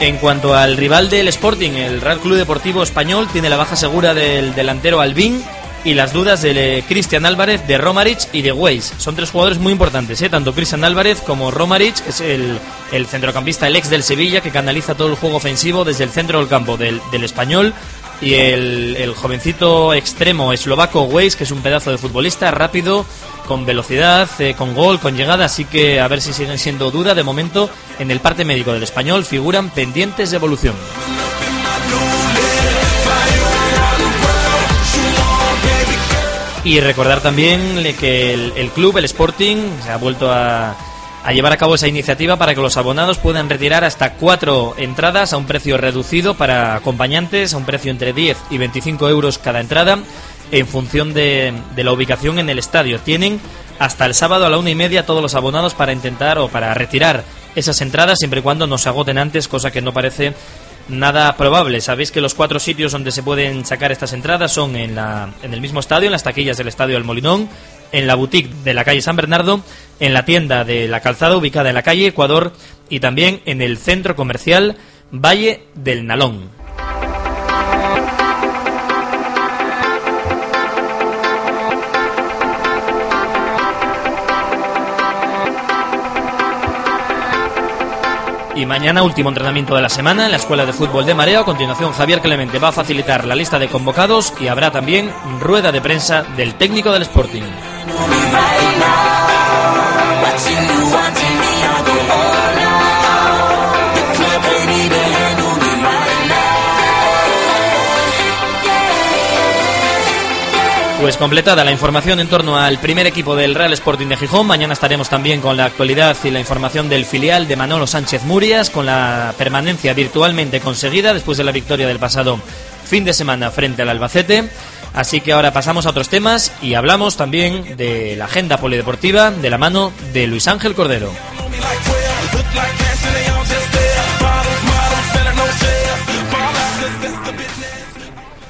En cuanto al rival del Sporting, el Real Club Deportivo Español tiene la baja segura del delantero Albín y las dudas de Cristian Álvarez, de Romaric y de Weiss. Son tres jugadores muy importantes, ¿eh? tanto Cristian Álvarez como Romaric, que es el, el centrocampista, el ex del Sevilla, que canaliza todo el juego ofensivo desde el centro del campo del, del Español. Y el, el jovencito extremo eslovaco Weiss, que es un pedazo de futbolista rápido, con velocidad, eh, con gol, con llegada, así que a ver si siguen siendo duda. De momento, en el parte médico del español figuran pendientes de evolución. Y recordar también que el, el club, el Sporting, se ha vuelto a, a llevar a cabo esa iniciativa para que los abonados puedan retirar hasta cuatro entradas a un precio reducido para acompañantes, a un precio entre 10 y 25 euros cada entrada, en función de, de la ubicación en el estadio. Tienen hasta el sábado a la una y media todos los abonados para intentar o para retirar esas entradas, siempre y cuando no se agoten antes, cosa que no parece nada probable. Sabéis que los cuatro sitios donde se pueden sacar estas entradas son en, la, en el mismo estadio, en las taquillas del Estadio del Molinón, en la boutique de la calle San Bernardo, en la tienda de la calzada ubicada en la calle Ecuador y también en el centro comercial Valle del Nalón. Y mañana, último entrenamiento de la semana en la Escuela de Fútbol de Mareo. A continuación, Javier Clemente va a facilitar la lista de convocados y habrá también rueda de prensa del técnico del Sporting. Pues completada la información en torno al primer equipo del Real Sporting de Gijón. Mañana estaremos también con la actualidad y la información del filial de Manolo Sánchez Murias, con la permanencia virtualmente conseguida después de la victoria del pasado fin de semana frente al Albacete. Así que ahora pasamos a otros temas y hablamos también de la agenda polideportiva de la mano de Luis Ángel Cordero.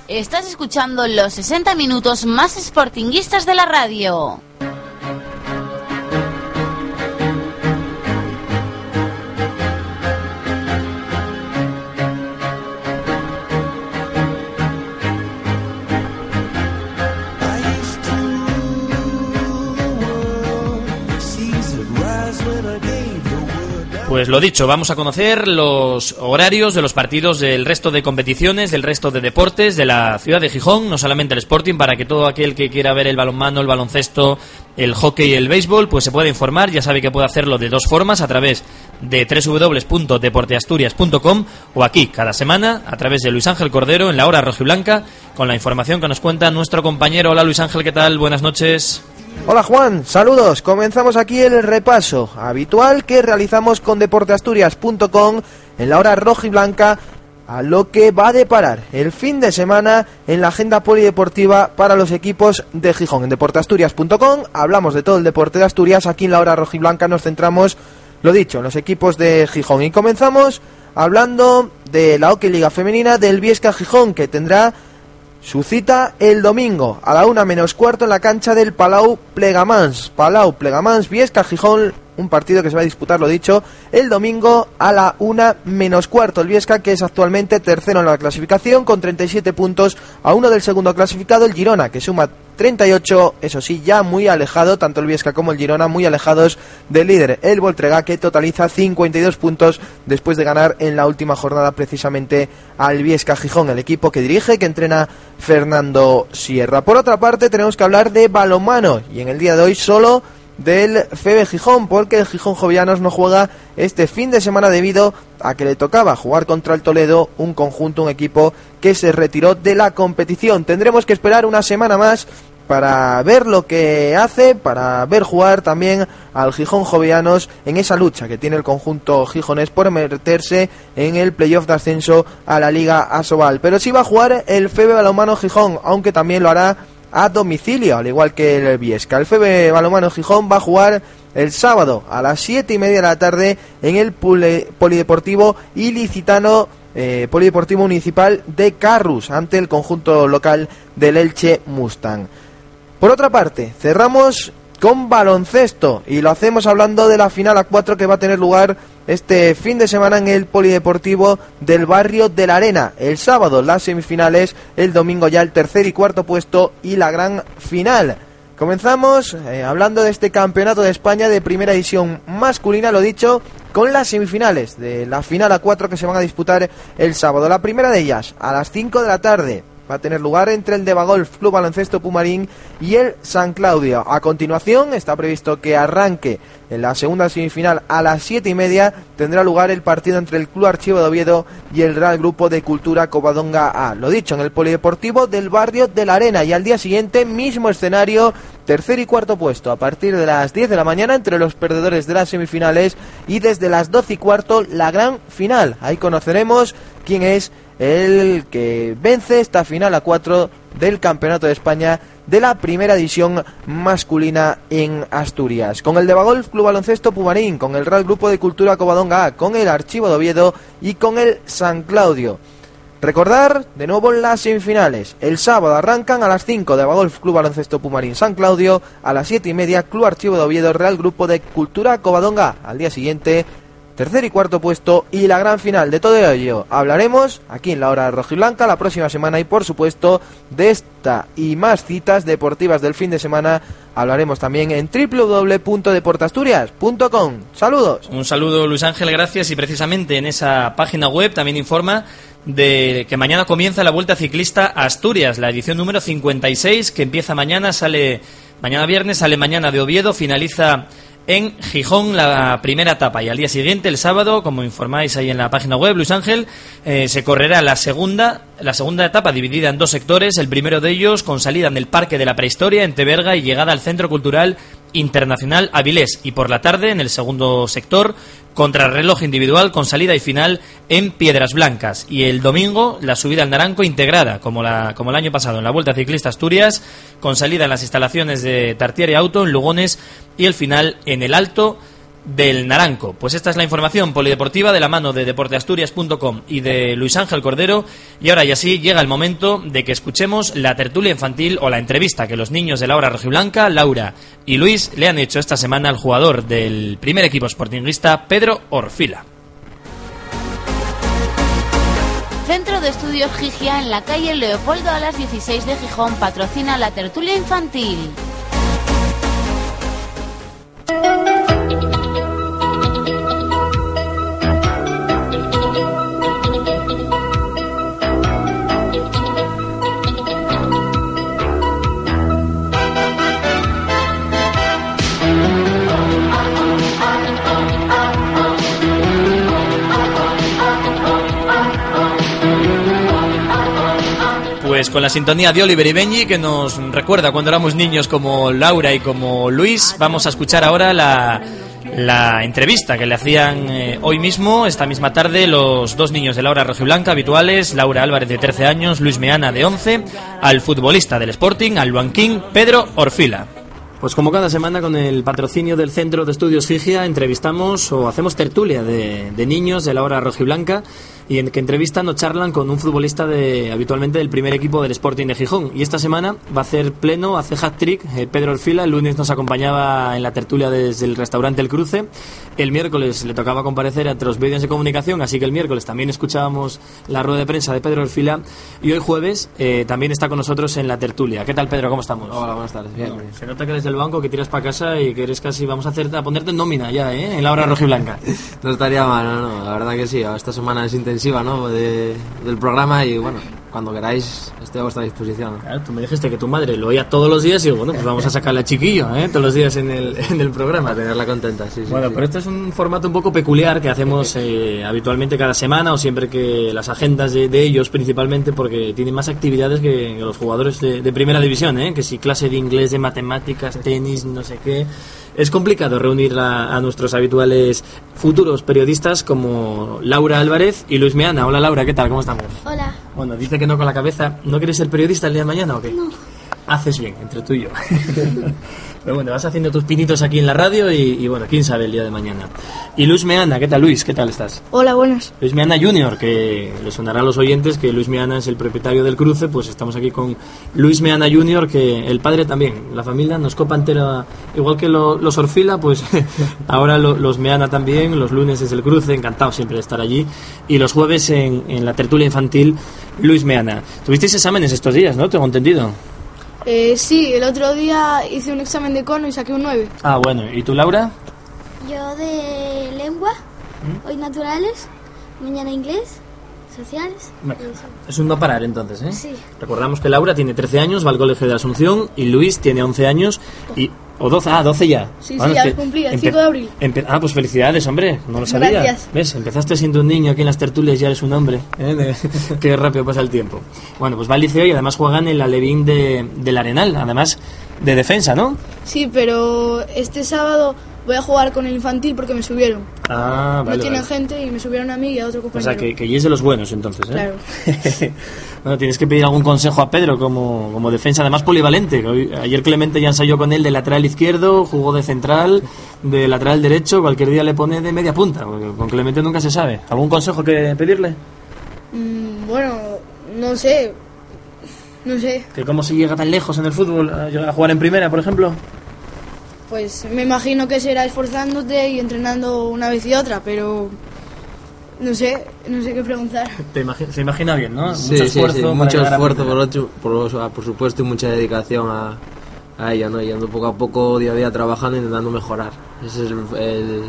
Estás escuchando los 60 minutos más sportinguistas de la radio. Pues lo dicho, vamos a conocer los horarios de los partidos del resto de competiciones, del resto de deportes de la ciudad de Gijón, no solamente el Sporting, para que todo aquel que quiera ver el balonmano, el baloncesto, el hockey y el béisbol, pues se pueda informar. Ya sabe que puede hacerlo de dos formas, a través de www.deporteasturias.com o aquí, cada semana, a través de Luis Ángel Cordero en la hora rojiblanca, con la información que nos cuenta nuestro compañero. Hola Luis Ángel, ¿qué tal? Buenas noches. Hola Juan, saludos. Comenzamos aquí el repaso habitual que realizamos con deporteasturias.com en la hora roja y blanca a lo que va a deparar el fin de semana en la agenda polideportiva para los equipos de Gijón. En deporteasturias.com hablamos de todo el deporte de Asturias. Aquí en la hora roja y blanca nos centramos, lo dicho, en los equipos de Gijón. Y comenzamos hablando de la Hockey Liga Femenina del Viesca Gijón que tendrá su cita el domingo a la una menos cuarto en la cancha del Palau Plegamans. Palau Plegamans, Viesca Gijón, un partido que se va a disputar, lo dicho, el domingo a la una menos cuarto. El Viesca, que es actualmente tercero en la clasificación, con 37 puntos a uno del segundo clasificado, el Girona, que suma 38, eso sí, ya muy alejado, tanto el Viesca como el Girona, muy alejados del líder, el Voltrega, que totaliza 52 puntos después de ganar en la última jornada precisamente al Viesca Gijón, el equipo que dirige, que entrena Fernando Sierra. Por otra parte, tenemos que hablar de balonmano, y en el día de hoy solo del FEBE Gijón, porque el Gijón Jovianos no juega este fin de semana debido a que le tocaba jugar contra el Toledo, un conjunto, un equipo que se retiró de la competición. Tendremos que esperar una semana más para ver lo que hace, para ver jugar también al Gijón Jovianos en esa lucha que tiene el conjunto gijonés por meterse en el playoff de ascenso a la Liga Asobal. Pero sí va a jugar el FEBE Balomano Gijón, aunque también lo hará a domicilio, al igual que el Viesca. El FEBE Balomano Gijón va a jugar el sábado a las 7 y media de la tarde en el Polideportivo Ilicitano eh, Polideportivo Municipal de Carrus ante el conjunto local del Elche Mustang. Por otra parte, cerramos con baloncesto y lo hacemos hablando de la final a 4 que va a tener lugar este fin de semana en el Polideportivo del barrio de la Arena. El sábado las semifinales, el domingo ya el tercer y cuarto puesto y la gran final. Comenzamos eh, hablando de este campeonato de España de primera edición masculina, lo dicho, con las semifinales de la final a 4 que se van a disputar el sábado. La primera de ellas a las 5 de la tarde va a tener lugar entre el Devagolf Club Baloncesto Pumarín y el San Claudio. A continuación está previsto que arranque en la segunda semifinal a las siete y media tendrá lugar el partido entre el Club Archivo de Oviedo y el Real Grupo de Cultura Covadonga A. Lo dicho, en el Polideportivo del barrio de la Arena y al día siguiente mismo escenario, tercer y cuarto puesto a partir de las 10 de la mañana entre los perdedores de las semifinales y desde las 12 y cuarto la gran final. Ahí conoceremos quién es el que vence esta final a 4 del Campeonato de España de la primera división masculina en Asturias. Con el de Bagolf Club Baloncesto Pumarín, con el Real Grupo de Cultura Covadonga con el Archivo de Oviedo y con el San Claudio. Recordar de nuevo las semifinales. El sábado arrancan a las 5 de Bagolf Club Baloncesto Pumarín San Claudio, a las 7 y media Club Archivo de Oviedo Real Grupo de Cultura Covadonga. Al día siguiente tercer y cuarto puesto y la gran final. De todo ello hablaremos aquí en la hora rojiblanca la próxima semana y por supuesto de esta y más citas deportivas del fin de semana hablaremos también en www.deportasturias.com. Saludos. Un saludo Luis Ángel, gracias y precisamente en esa página web también informa de que mañana comienza la Vuelta Ciclista a Asturias, la edición número 56 que empieza mañana, sale mañana viernes, sale mañana de Oviedo, finaliza en Gijón la primera etapa. Y al día siguiente, el sábado, como informáis ahí en la página web, Luis Ángel, eh, se correrá la segunda, la segunda etapa dividida en dos sectores, el primero de ellos con salida en el Parque de la Prehistoria en Teberga y llegada al Centro Cultural Internacional Avilés y por la tarde en el segundo sector contrarreloj individual con salida y final en Piedras Blancas. Y el domingo la subida al Naranco integrada como la como el año pasado en la Vuelta Ciclista Asturias con salida en las instalaciones de Tartiere Auto en Lugones y el final en el Alto del Naranco. Pues esta es la información polideportiva de la mano de deporteasturias.com y de Luis Ángel Cordero. Y ahora y así llega el momento de que escuchemos la tertulia infantil o la entrevista que los niños de Laura Rojiblanca, Laura y Luis le han hecho esta semana al jugador del primer equipo sportinguista, Pedro Orfila. Centro de Estudios Gigia en la calle Leopoldo a las 16 de Gijón patrocina la tertulia infantil. Con la sintonía de Oliver y Benji que nos recuerda cuando éramos niños como Laura y como Luis, vamos a escuchar ahora la, la entrevista que le hacían eh, hoy mismo, esta misma tarde, los dos niños de Laura Rojiblanca habituales, Laura Álvarez de 13 años, Luis Meana de 11, al futbolista del Sporting, al Luanquín, Pedro Orfila. Pues como cada semana con el patrocinio del Centro de Estudios Gigia entrevistamos o hacemos tertulia de, de niños de la hora rojiblanca y en que entrevistan o charlan con un futbolista de habitualmente del primer equipo del Sporting de Gijón. Y esta semana va a hacer pleno, hace hat-trick eh, Pedro Orfila. El lunes nos acompañaba en la tertulia desde el restaurante El Cruce. El miércoles le tocaba comparecer ante los medios de comunicación, así que el miércoles también escuchábamos la rueda de prensa de Pedro Orfila. Y hoy jueves eh, también está con nosotros en la tertulia. ¿Qué tal, Pedro? ¿Cómo estamos? Hola, buenas tardes. Bien, bien. Se nota que eres del banco, que tiras para casa y que eres casi, vamos a hacer a ponerte en nómina ya, ¿eh? En la hora [laughs] rojiblanca. No estaría mal, no, no, la verdad que sí. Esta semana es intensiva, ¿no? De- del programa y bueno, cuando queráis estoy a vuestra disposición. Claro, tú me dijiste que tu madre lo oía todos los días y digo, bueno, pues vamos a sacarle a chiquillo, ¿eh? Todos los días en el, en el programa. Para tenerla contenta, sí, sí. Bueno, sí. pero este es un formato un poco peculiar que hacemos eh, habitualmente cada semana o siempre que las agendas de, de ellos principalmente porque tienen más actividades que los jugadores de, de primera división, ¿eh? que si clase de inglés, de matemáticas, tenis, no sé qué. Es complicado reunir a, a nuestros habituales futuros periodistas como Laura Álvarez y Luis Meana. Hola Laura, ¿qué tal? ¿Cómo estamos? Hola. Bueno, dice que no con la cabeza. ¿No quieres ser periodista el día de mañana o qué? No. Haces bien, entre tú y yo. [laughs] Pero bueno, vas haciendo tus pinitos aquí en la radio y, y bueno, quién sabe el día de mañana. Y Luis Meana, ¿qué tal Luis? ¿Qué tal estás? Hola, buenas. Luis Meana Junior, que le sonará a los oyentes que Luis Meana es el propietario del cruce, pues estamos aquí con Luis Meana Junior, que el padre también, la familia nos copa entera, igual que lo- los Orfila, pues [laughs] ahora lo- los Meana también, los lunes es el cruce, encantado siempre de estar allí, y los jueves en, en la tertulia infantil, Luis Meana. Tuvisteis exámenes estos días, ¿no? Tengo entendido. Eh, sí, el otro día hice un examen de cono y saqué un 9. Ah, bueno, ¿y tú Laura? Yo de lengua, hoy naturales, mañana inglés, sociales. Es un no parar entonces, ¿eh? Sí. Recordamos que Laura tiene 13 años, va al colegio de Asunción y Luis tiene 11 años y... O 12, ah, 12 ya. Sí, Bueno, sí, ya cumplí, el empe- 5 de abril. ah, pues felicidades, hombre, no lo sabía. Gracias. ¿Ves? Empezaste siendo un niño aquí en las tertulias, ya eres un hombre. ¿eh? [laughs] Qué rápido pasa el tiempo. Bueno, pues va al liceo y además juegan en el Alevín de, del Arenal, además de defensa, ¿no? Sí, pero este sábado voy a jugar con el infantil porque me subieron. Ah, vale. no tienen vale. gente y me subieron a mí y a otro O compañero. sea, que, que es de los buenos entonces, ¿eh? Claro. [laughs] bueno, tienes que pedir algún consejo a Pedro como, como defensa, además polivalente. Hoy- ayer Clemente ya ensayó con él de lateral izquierdo, jugó de central, de lateral derecho, cualquier día le pone de media punta. Con Clemente nunca se sabe. ¿Algún consejo que pedirle? Mm, bueno, no sé. No sé. ¿Que cómo se llega tan lejos en el fútbol? ¿A llegar a jugar en primera, por ejemplo? Pues me imagino que será esforzándote y entrenando una vez y otra, pero no sé, no sé qué preguntar. [laughs] Te imagi- se imagina bien, ¿no? Sí, Mucho sí, sí, esfuerzo. para mucho esfuerzo por, ocho- por, supuesto y mucha dedicación a, a ello, ¿no? Yendo poco a poco, día a día trabajando e intentando mejorar. Ese es el, el-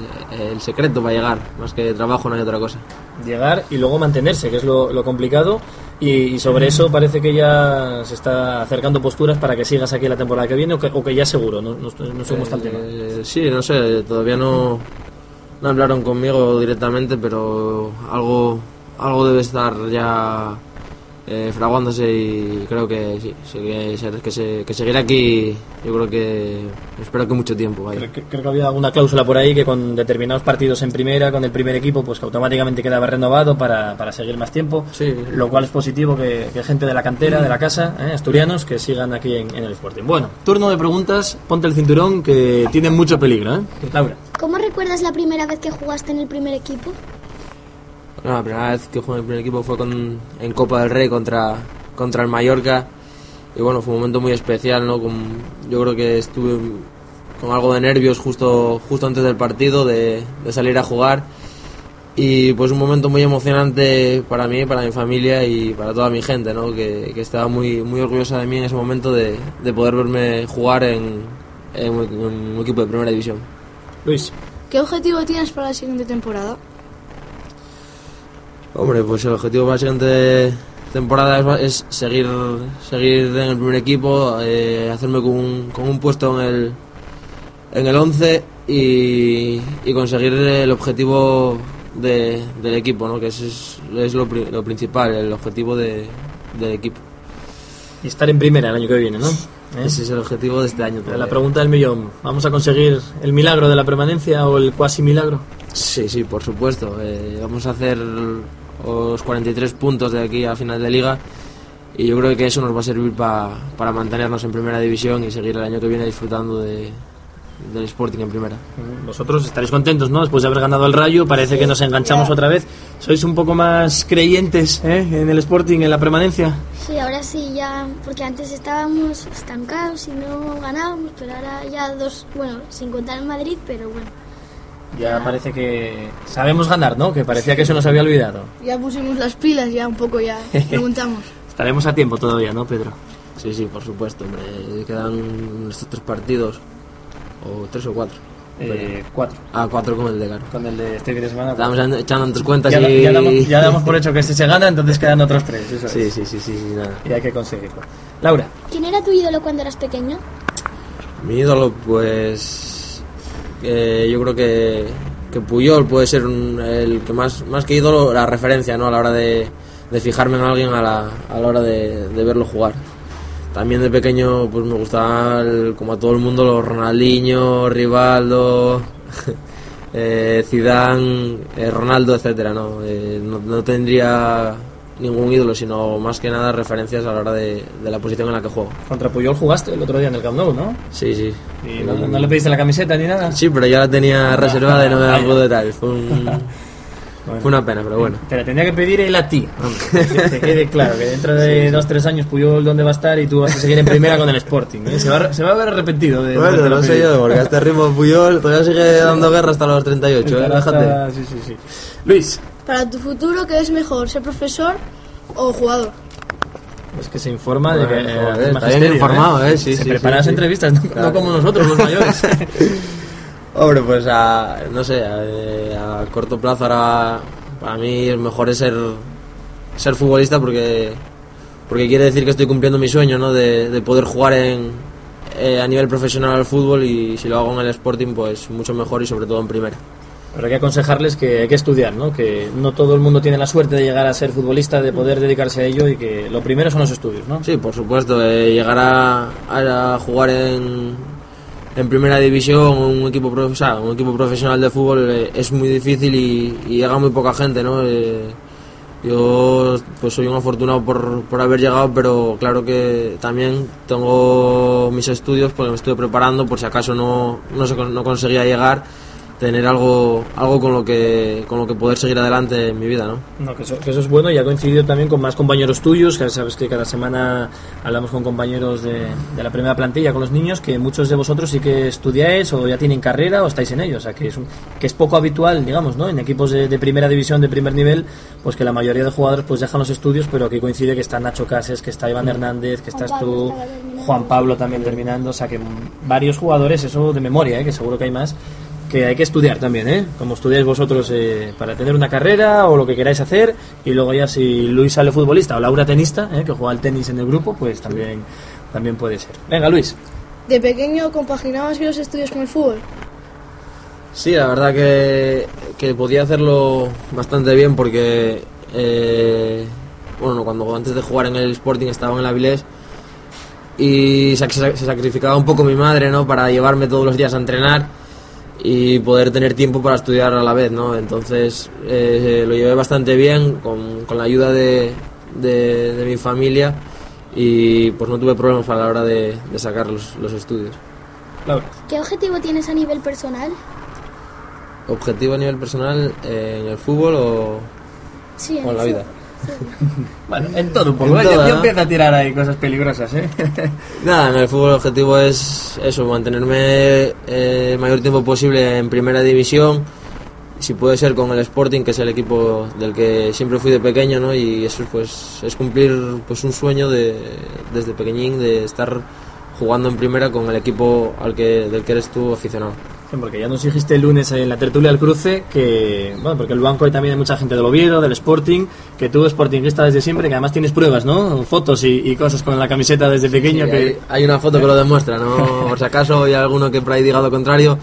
el secreto para llegar, más que trabajo no hay otra cosa. llegar y luego mantenerse, que es lo, lo complicado. Y, y sobre eso parece que ya se está acercando posturas para que sigas aquí la temporada que viene o que, o que ya seguro, no, no, sé cómo está el tema. Eh, sí, no sé, todavía no, no hablaron conmigo directamente, pero algo, algo debe estar ya eh, fraguándose y creo que sí, sí, que, se- que, se- que seguirá aquí, yo creo que, espero que mucho tiempo. vaya. Creo, que- creo que había alguna cláusula por ahí que con determinados partidos en primera, con el primer equipo, pues que automáticamente quedaba renovado para, para seguir más tiempo. Lo cual es positivo que, que gente de la cantera, de la casa, ¿eh? asturianos, que sigan aquí en, en el Sporting. Bueno, turno de preguntas, ponte el cinturón que tiene mucho peligro, ¿eh? Laura. ¿Cómo recuerdas la primera vez que jugaste en el primer equipo? No, la primera vez que jugué en el primer equipo fue con, en Copa del Rey contra, contra el Mallorca. Y bueno, fue un momento muy especial, ¿no? Con- yo creo que estuve con algo de nervios justo, justo antes del partido, de, de salir a jugar. Y pues un momento muy emocionante para mí, para mi familia y para toda mi gente, ¿no? Que, que estaba muy, muy orgullosa de mí en ese momento de, de poder verme jugar en, en un- en un equipo de primera división. Luis. ¿Qué objetivo tienes para la siguiente temporada? Hombre, pues el objetivo para la siguiente temporada es, es seguir seguir en el primer equipo, eh, hacerme con un, con un puesto en el en el 11 y, y conseguir el objetivo de- del equipo, ¿no? que ese es, es lo, lo principal, el objetivo de- del equipo. Y estar en primera el año que viene, ¿no? ¿Eh? Ese es el objetivo de este año. La todavía. pregunta del millón, ¿vamos a conseguir el milagro de la permanencia o el cuasi milagro? Sí, sí, por supuesto. Eh, vamos a hacer los 43 puntos de aquí a final de liga y yo creo que eso nos va a servir pa- para mantenernos en primera división y seguir el año que viene disfrutando de, del Sporting en primera. Vosotros estaréis contentos, ¿no? Después de haber ganado el Rayo, parece que nos enganchamos otra vez. ¿Sois un poco más creyentes ¿eh? en el Sporting, en la permanencia? Sí, ahora sí ya, porque antes estábamos estancados y no ganábamos, pero ahora ya dos, bueno, sin contar en Madrid, pero bueno. Ya parece que sabemos ganar, ¿no? Que parecía que eso nos había olvidado. Ya pusimos las pilas, ya un poco ya preguntamos. [laughs] Estaremos a tiempo todavía, ¿no, Pedro? Sí, sí, por supuesto, hombre. Quedan estos tres partidos, o tres o cuatro. Eh, cuatro. Ah, cuatro con el de Garo. Con el de este fin de semana. Estamos echando entre cuentas Ya, y... ya damos, ya damos por [laughs] hecho que si se gana, entonces quedan otros tres. eso Sí, es. sí, sí, sí, sí, nada. Y hay que conseguirlo. Laura. ¿Quién era tu ídolo cuando eras pequeño? Mi ídolo, pues. Eh, yo creo que, que Puyol puede ser un- el que más, más que ídolo, la referencia, ¿no? A la hora de, de fijarme en alguien a la, a la hora de, de verlo jugar. También de pequeño, pues me gustaba, el- como a todo el mundo, los Ronaldinho, Rivaldo, [laughs] eh, Zidane, eh, Ronaldo, etcétera, ¿no? Eh, no, no tendría ningún ídolo, sino más que nada referencias a la hora de, de la posición en la que juego. Contra Puyol jugaste el otro día en el Camp Nou, ¿no? Sí, sí. ¿Y no, no le pediste la camiseta ni nada? Sí, pero ya la tenía [laughs] reservada y no me la pude dar. Fue, un- fue una pena, pero bueno. Te la tenía que pedir él a ti. hombre. [laughs] Que te quede claro que dentro de dos, tres años Puyol dónde va a estar y tú vas a seguir en primera con el Sporting. ¿eh? Se, va, a- se va a ver arrepentido de Bueno, no sé yo, porque a este ritmo Puyol todavía sigue dando guerra hasta los 38, ¿eh? Hasta- Déjate. Sí, sí, sí. Luis. Para tu futuro, ¿qué es mejor, ser profesor o jugador? Es que se informa de que eh, joder, está bien informado, ¿eh? Sí, se sí, prepara sí, las sí. entrevistas, no, como nosotros los mayores. [laughs] Hombre, pues a, no sé, a, a corto plazo ahora para mí es mejor es ser, ser futbolista porque, porque quiere decir que estoy cumpliendo mi sueño, ¿no? De, de poder jugar en, eh, a nivel profesional al fútbol y si lo hago en el Sporting, pues mucho mejor y sobre todo en primera. Pero hay que aconsejarles que hay que estudiar, ¿no? Que no todo el mundo tiene la suerte de llegar a ser futbolista, de poder dedicarse a ello y que lo primero son los estudios, ¿no? Sí, por supuesto, eh, llegar a, a jugar en, en primera división, un equipo, o sea, un equipo profesional de fútbol eh, es muy difícil y, y llega muy poca gente, ¿no? Eh, yo pues soy un afortunado por, por haber llegado, pero claro que también tengo mis estudios porque me estoy preparando por si acaso no, no, se no conseguía llegar, tener algo, algo con, lo que, con lo que poder seguir adelante en mi vida, ¿no? No, que eso, que eso es bueno y ha coincidido también con más compañeros tuyos, que sabes que cada semana hablamos con compañeros de, de la primera plantilla, con los niños, que muchos de vosotros sí que estudiáis o ya tienen carrera o estáis en ello, o sea que es, un- que es poco habitual, digamos, ¿no? En equipos de, de primera división, de primer nivel, pues que la mayoría de jugadores pues dejan los estudios, pero aquí coincide que está Nacho Cases, que está Iván Hernández, que estás tú, Juan Pablo también terminando, o sea que varios jugadores, eso de memoria, ¿eh? que seguro que hay más, que hay que estudiar también, ¿eh? Como estudiáis vosotros eh, para tener una carrera o lo que queráis hacer. Y luego ya si Luis sale futbolista o Laura tenista, ¿eh? que juega al tenis en el grupo, pues también, también puede ser. Venga, Luis. ¿De pequeño compaginabas bien los estudios con el fútbol? Sí, la verdad que, que podía hacerlo bastante bien porque, eh, bueno, cuando antes de jugar en el Sporting estaba en el Avilés y se, se- se sacrificaba un poco mi madre, ¿no? Para llevarme todos los días a entrenar y poder tener tiempo para estudiar a la vez, ¿no? Entonces eh, lo llevé bastante bien con, con la ayuda de, de- de mi familia y pues no tuve problemas a la hora de, de sacar los, los estudios. ¿Qué objetivo tienes a nivel personal? ¿Objetivo a nivel personal eh, en el fútbol o, Sí, o en la vida? [laughs] Bueno, en todo un poco. Ya- todo, ya ¿no? empieza a tirar ahí cosas peligrosas, ¿eh? [laughs] Nada, en el fútbol el objetivo es eso, mantenerme eh, el mayor tiempo posible en primera división, si puede ser con el Sporting, que es el equipo del que siempre fui de pequeño, ¿no? Y eso pues es cumplir pues un sueño de, desde pequeñín de estar jugando en primera con el equipo al que del que eres tú aficionado. Sí, porque ya nos dijiste el lunes en la tertulia del cruce que, bueno, porque el banco hay también hay mucha gente del Oviedo, del Sporting, que tú sportingista desde siempre, que además tienes pruebas, ¿no? Fotos y, y cosas con la camiseta desde pequeño Sí, que... hay, hay una foto que lo demuestra, ¿no? [laughs] Por si acaso hay alguno que por ahí diga lo contrario.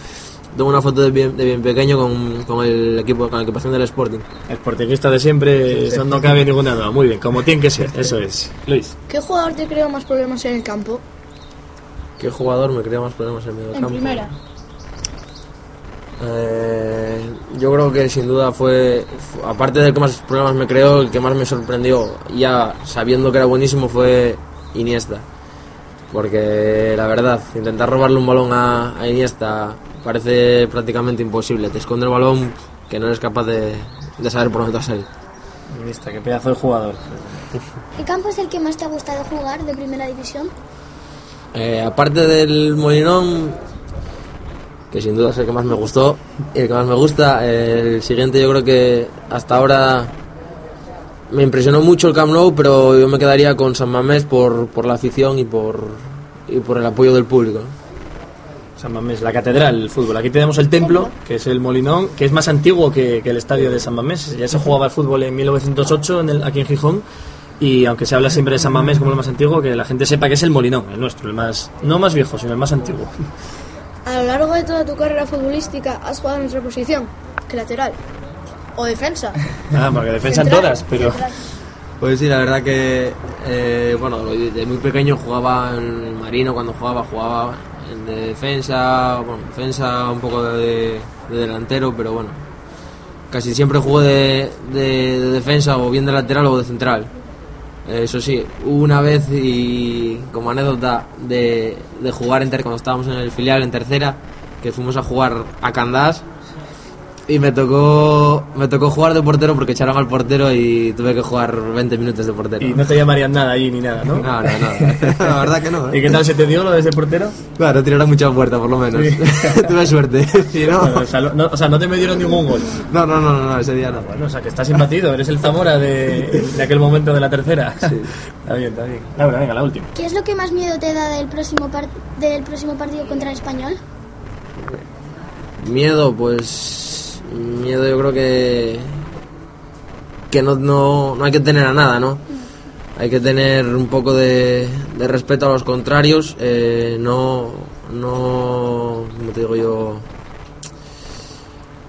Tengo una foto de bien, de bien pequeño con, con el equipo, con la equipación del Sporting. Sportingista de siempre, eso no cabe ninguna duda. Muy bien, como tiene que ser, eso es. [laughs] Luis. ¿Qué jugador te creó más problemas en el campo? ¿Qué jugador me crea más problemas en medio En campo? primera. Eh, yo creo que sin duda fue, fu- aparte del que más problemas me creó, el que más me sorprendió, ya sabiendo que era buenísimo, fue Iniesta. Porque la verdad, intentar robarle un balón a, a Iniesta parece prácticamente imposible. Te esconde el balón que no eres capaz de, de saber por dónde te va a salir. Iniesta, qué pedazo de jugador. ¿Qué campo es el que más te ha gustado jugar de primera división? Eh, aparte del Molinón, que sin duda es el que más me gustó y el que más me gusta, el siguiente yo creo que hasta ahora me impresionó mucho el Camp Nou, pero yo me quedaría con San Mamés por, por la afición y por, y por el apoyo del público. San Mamés, la catedral del fútbol. Aquí tenemos el templo, que es el Molinón, que es más antiguo que, que el estadio de San Mamés. Ya se jugaba el fútbol en 1908 en el- aquí en Gijón. Y aunque se habla siempre de San Mamés como el más antiguo, que la gente sepa que es el Molinón, el nuestro, el más, no más viejo, sino el más antiguo. A lo largo de toda tu carrera futbolística has jugado en otra posición, que lateral. O defensa. [laughs] Ah, porque defensan Central, todas, pero... central. Pues sí, la verdad que, eh, bueno, de muy pequeño jugaba en Marino, cuando jugaba, jugaba en defensa, bueno, defensa un poco de, de delantero, pero bueno, casi siempre jugué de, de- de defensa o bien de lateral o de central. Eso sí, una vez y como anécdota de, de jugar en ter- cuando estábamos en el filial en tercera, que fuimos a jugar a Candás y me tocó me tocó jugar de portero porque echaron al portero y tuve que jugar 20 minutos de portero. Y no te llamarían nada ahí ni nada, ¿no? No, no, no. [laughs] La verdad que no. ¿eh? ¿Y qué tal se te dio lo de ese portero? Claro, tiraron mucha puerta por lo menos. [laughs] tuve suerte. [laughs] Si no- Bueno, o, sea, no, o sea, no te me dieron ningún gol. no, no, no, no, no, ese día no. Bueno, o sea, que estás imbatido, eres el Zamora de, de aquel momento de la tercera. Está bien, está bien. Laura, venga, la última. ¿Qué es lo que más miedo te da del próximo, par- del próximo partido contra el español? Miedo, pues. Miedo, yo creo que. Que no, no, no hay que tener a nada, ¿no? Hay que tener un poco de, de respeto a los contrarios. eh, no. No. ¿Cómo te digo yo?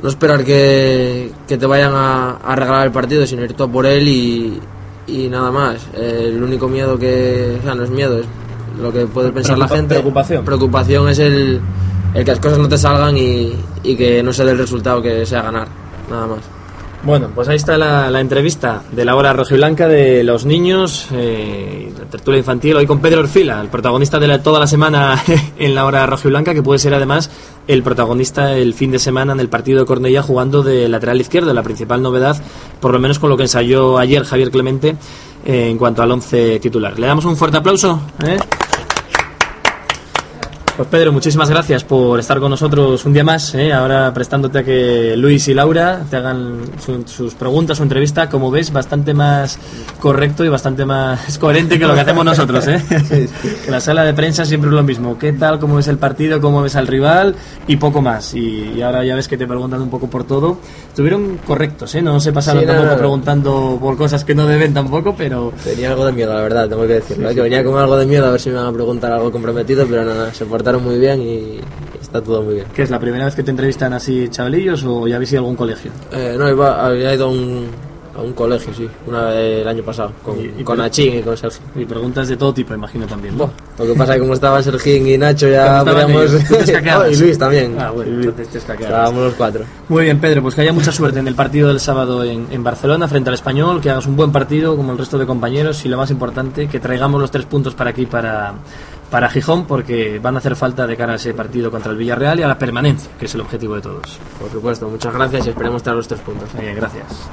No esperar que, que te vayan a, a regalar el partido, sino ir tú a por él y, y nada más. Eh, el único miedo que. O sea, no es miedo, es lo que puede pensar la gente. preocupación. Preocupación es el, el que las cosas no te salgan y, que no se dé el resultado que sea ganar. Nada más. Bueno, pues ahí está la, la entrevista de la hora rojiblanca de los niños, eh, la tertulia infantil, hoy con Pedro Orfila, el protagonista de la- toda la semana [laughs] en la hora rojiblanca, que puede ser además el protagonista el fin de semana en el partido de Cornella jugando de lateral izquierdo, la principal novedad, por lo menos con lo que ensayó ayer Javier Clemente eh, en cuanto al once titular. Le damos un fuerte aplauso. ¿eh? Pues Pedro, muchísimas gracias por estar con nosotros un día más, ¿eh? ahora prestándote a que Luis y Laura te hagan su- sus preguntas, su entrevista, como ves, bastante más correcto y bastante más [laughs] coherente que lo que hacemos nosotros. ¿eh? [laughs] que la sala de prensa siempre es lo mismo, ¿qué tal, cómo ves el partido, cómo ves al rival y poco más. Y, y ahora ya ves que te preguntan un poco por todo. Estuvieron correctos, ¿eh? no se pasaron Sí, no, tampoco no, no. preguntando por cosas que no deben tampoco, pero... Tenía algo de miedo, la verdad, tengo que decirlo. ¿eh? Que venía con algo de miedo a ver si me iban a preguntar algo comprometido, pero nada, se portaron muy bien y está todo muy bien. ¿Qué es la primera vez que te entrevistan así chavalillos o ya habéis ido a algún colegio? Eh, no, iba, había ido a un, a un colegio, sí, una vez el año pasado, con, Y- y con Achín y con Sergio. Y preguntas de todo tipo, imagino también. ¿no? Lo que pasa es que como estaban Sergín y Nacho ya podíamos... No, [laughs] y Luis también. Ah, bueno, entonces te. Estábamos los cuatro. Muy bien, Pedro, pues que haya mucha suerte en el partido del sábado en, en Barcelona frente al Español, que hagas un buen partido como el resto de compañeros y lo más importante, que traigamos los tres puntos para aquí, para, para Gijón, porque van a hacer falta de cara a ese partido contra el Villarreal y a la permanencia, que es el objetivo de todos. Por supuesto, muchas gracias y esperemos traer los tres puntos. Gracias.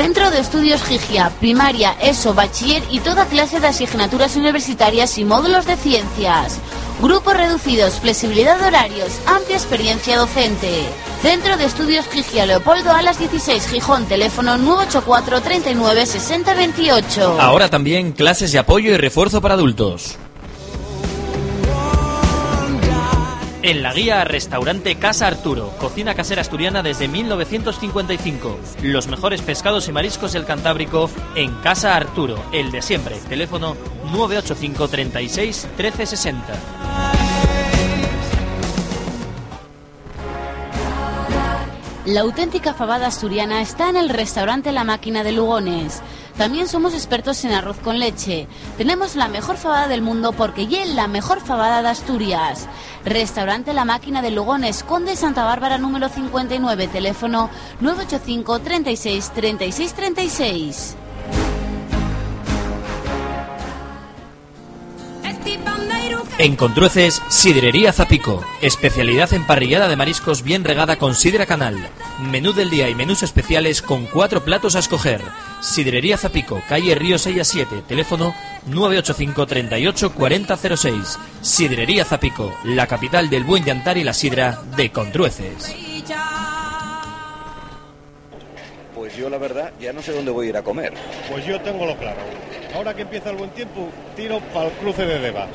Centro de Estudios Gigia, primaria, ESO, bachiller y toda clase de asignaturas universitarias y módulos de ciencias. Grupos reducidos, flexibilidad de horarios, amplia experiencia docente. Centro de Estudios Gigia, Leopoldo Alas 16, Gijón, teléfono 984 39 60 28. Ahora también clases de apoyo y refuerzo para adultos. En la guía Restaurante Casa Arturo, cocina casera asturiana desde 1955. Los mejores pescados y mariscos del Cantábrico en Casa Arturo, el de siempre. Teléfono 985 36 1360. La auténtica fabada asturiana está en el restaurante La Máquina de Lugones. También somos expertos en arroz con leche. Tenemos la mejor fabada del mundo porque ya es la mejor fabada de Asturias. Restaurante La Máquina de Lugones, Conde Santa Bárbara número 59, teléfono 985 36 36 36. En Contrueces, Sidrería Zapico. Especialidad en parrillada de mariscos bien regada con sidra canal. Menú del día y menús especiales con cuatro platos a escoger. Sidrería Zapico, calle Río 6 a 7, teléfono 985 38 4006. Sidrería Zapico, la capital del buen llantar y la sidra de Contrueces. Pues yo la verdad ya no sé dónde voy a ir a comer. Pues yo tengo lo claro. Ahora que empieza el buen tiempo, tiro para el cruce de Deva.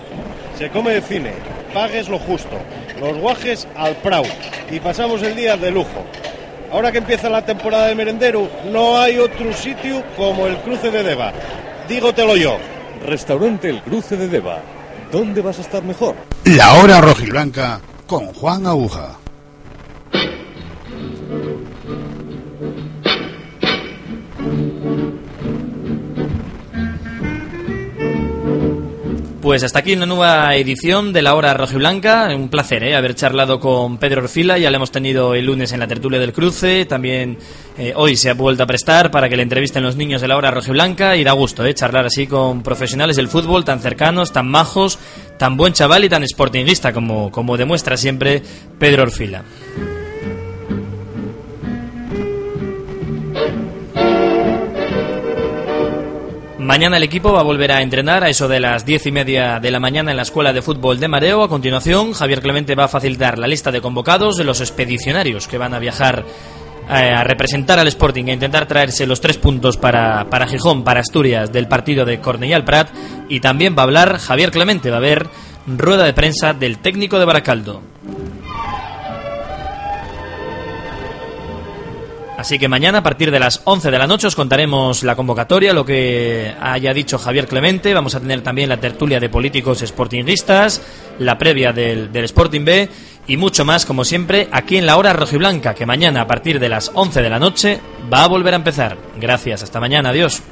Se come de cine, pagues lo justo, los guajes al prau y pasamos el día de lujo. Ahora que empieza la temporada de merendero, no hay otro sitio como el cruce de Deva. Dígotelo yo. Restaurante El Cruce de Deva. ¿Dónde vas a estar mejor? La hora rojiblanca con Juan Aguja. Pues hasta aquí una nueva edición de la Hora Rojiblanca. Un placer ¿eh? haber charlado con Pedro Orfila. Ya le hemos tenido el lunes en la tertulia del cruce. También eh, hoy se ha vuelto a prestar para que le entrevisten los niños de la Hora Rojiblanca. Y da gusto ¿eh? charlar así con profesionales del fútbol tan cercanos, tan majos, tan buen chaval y tan sportinguista como, como demuestra siempre Pedro Orfila. Mañana el equipo va a volver a entrenar a eso de las diez y media de la mañana en la Escuela de Fútbol de Mareo. A continuación, Javier Clemente va a facilitar la lista de convocados de los expedicionarios que van a viajar eh, a representar al Sporting e intentar traerse los tres puntos para, para Gijón, para Asturias, del partido de Cornellal Prat. Y también va a hablar Javier Clemente, va a haber rueda de prensa del técnico de Baracaldo. Así que mañana a partir de las 11 de la noche os contaremos la convocatoria, lo que haya dicho Javier Clemente. Vamos a tener también la tertulia de políticos sportingistas, la previa del, del Sporting B y mucho más, como siempre, aquí en la hora rojiblanca, que mañana a partir de las 11 de la noche va a volver a empezar. Gracias, hasta mañana, adiós.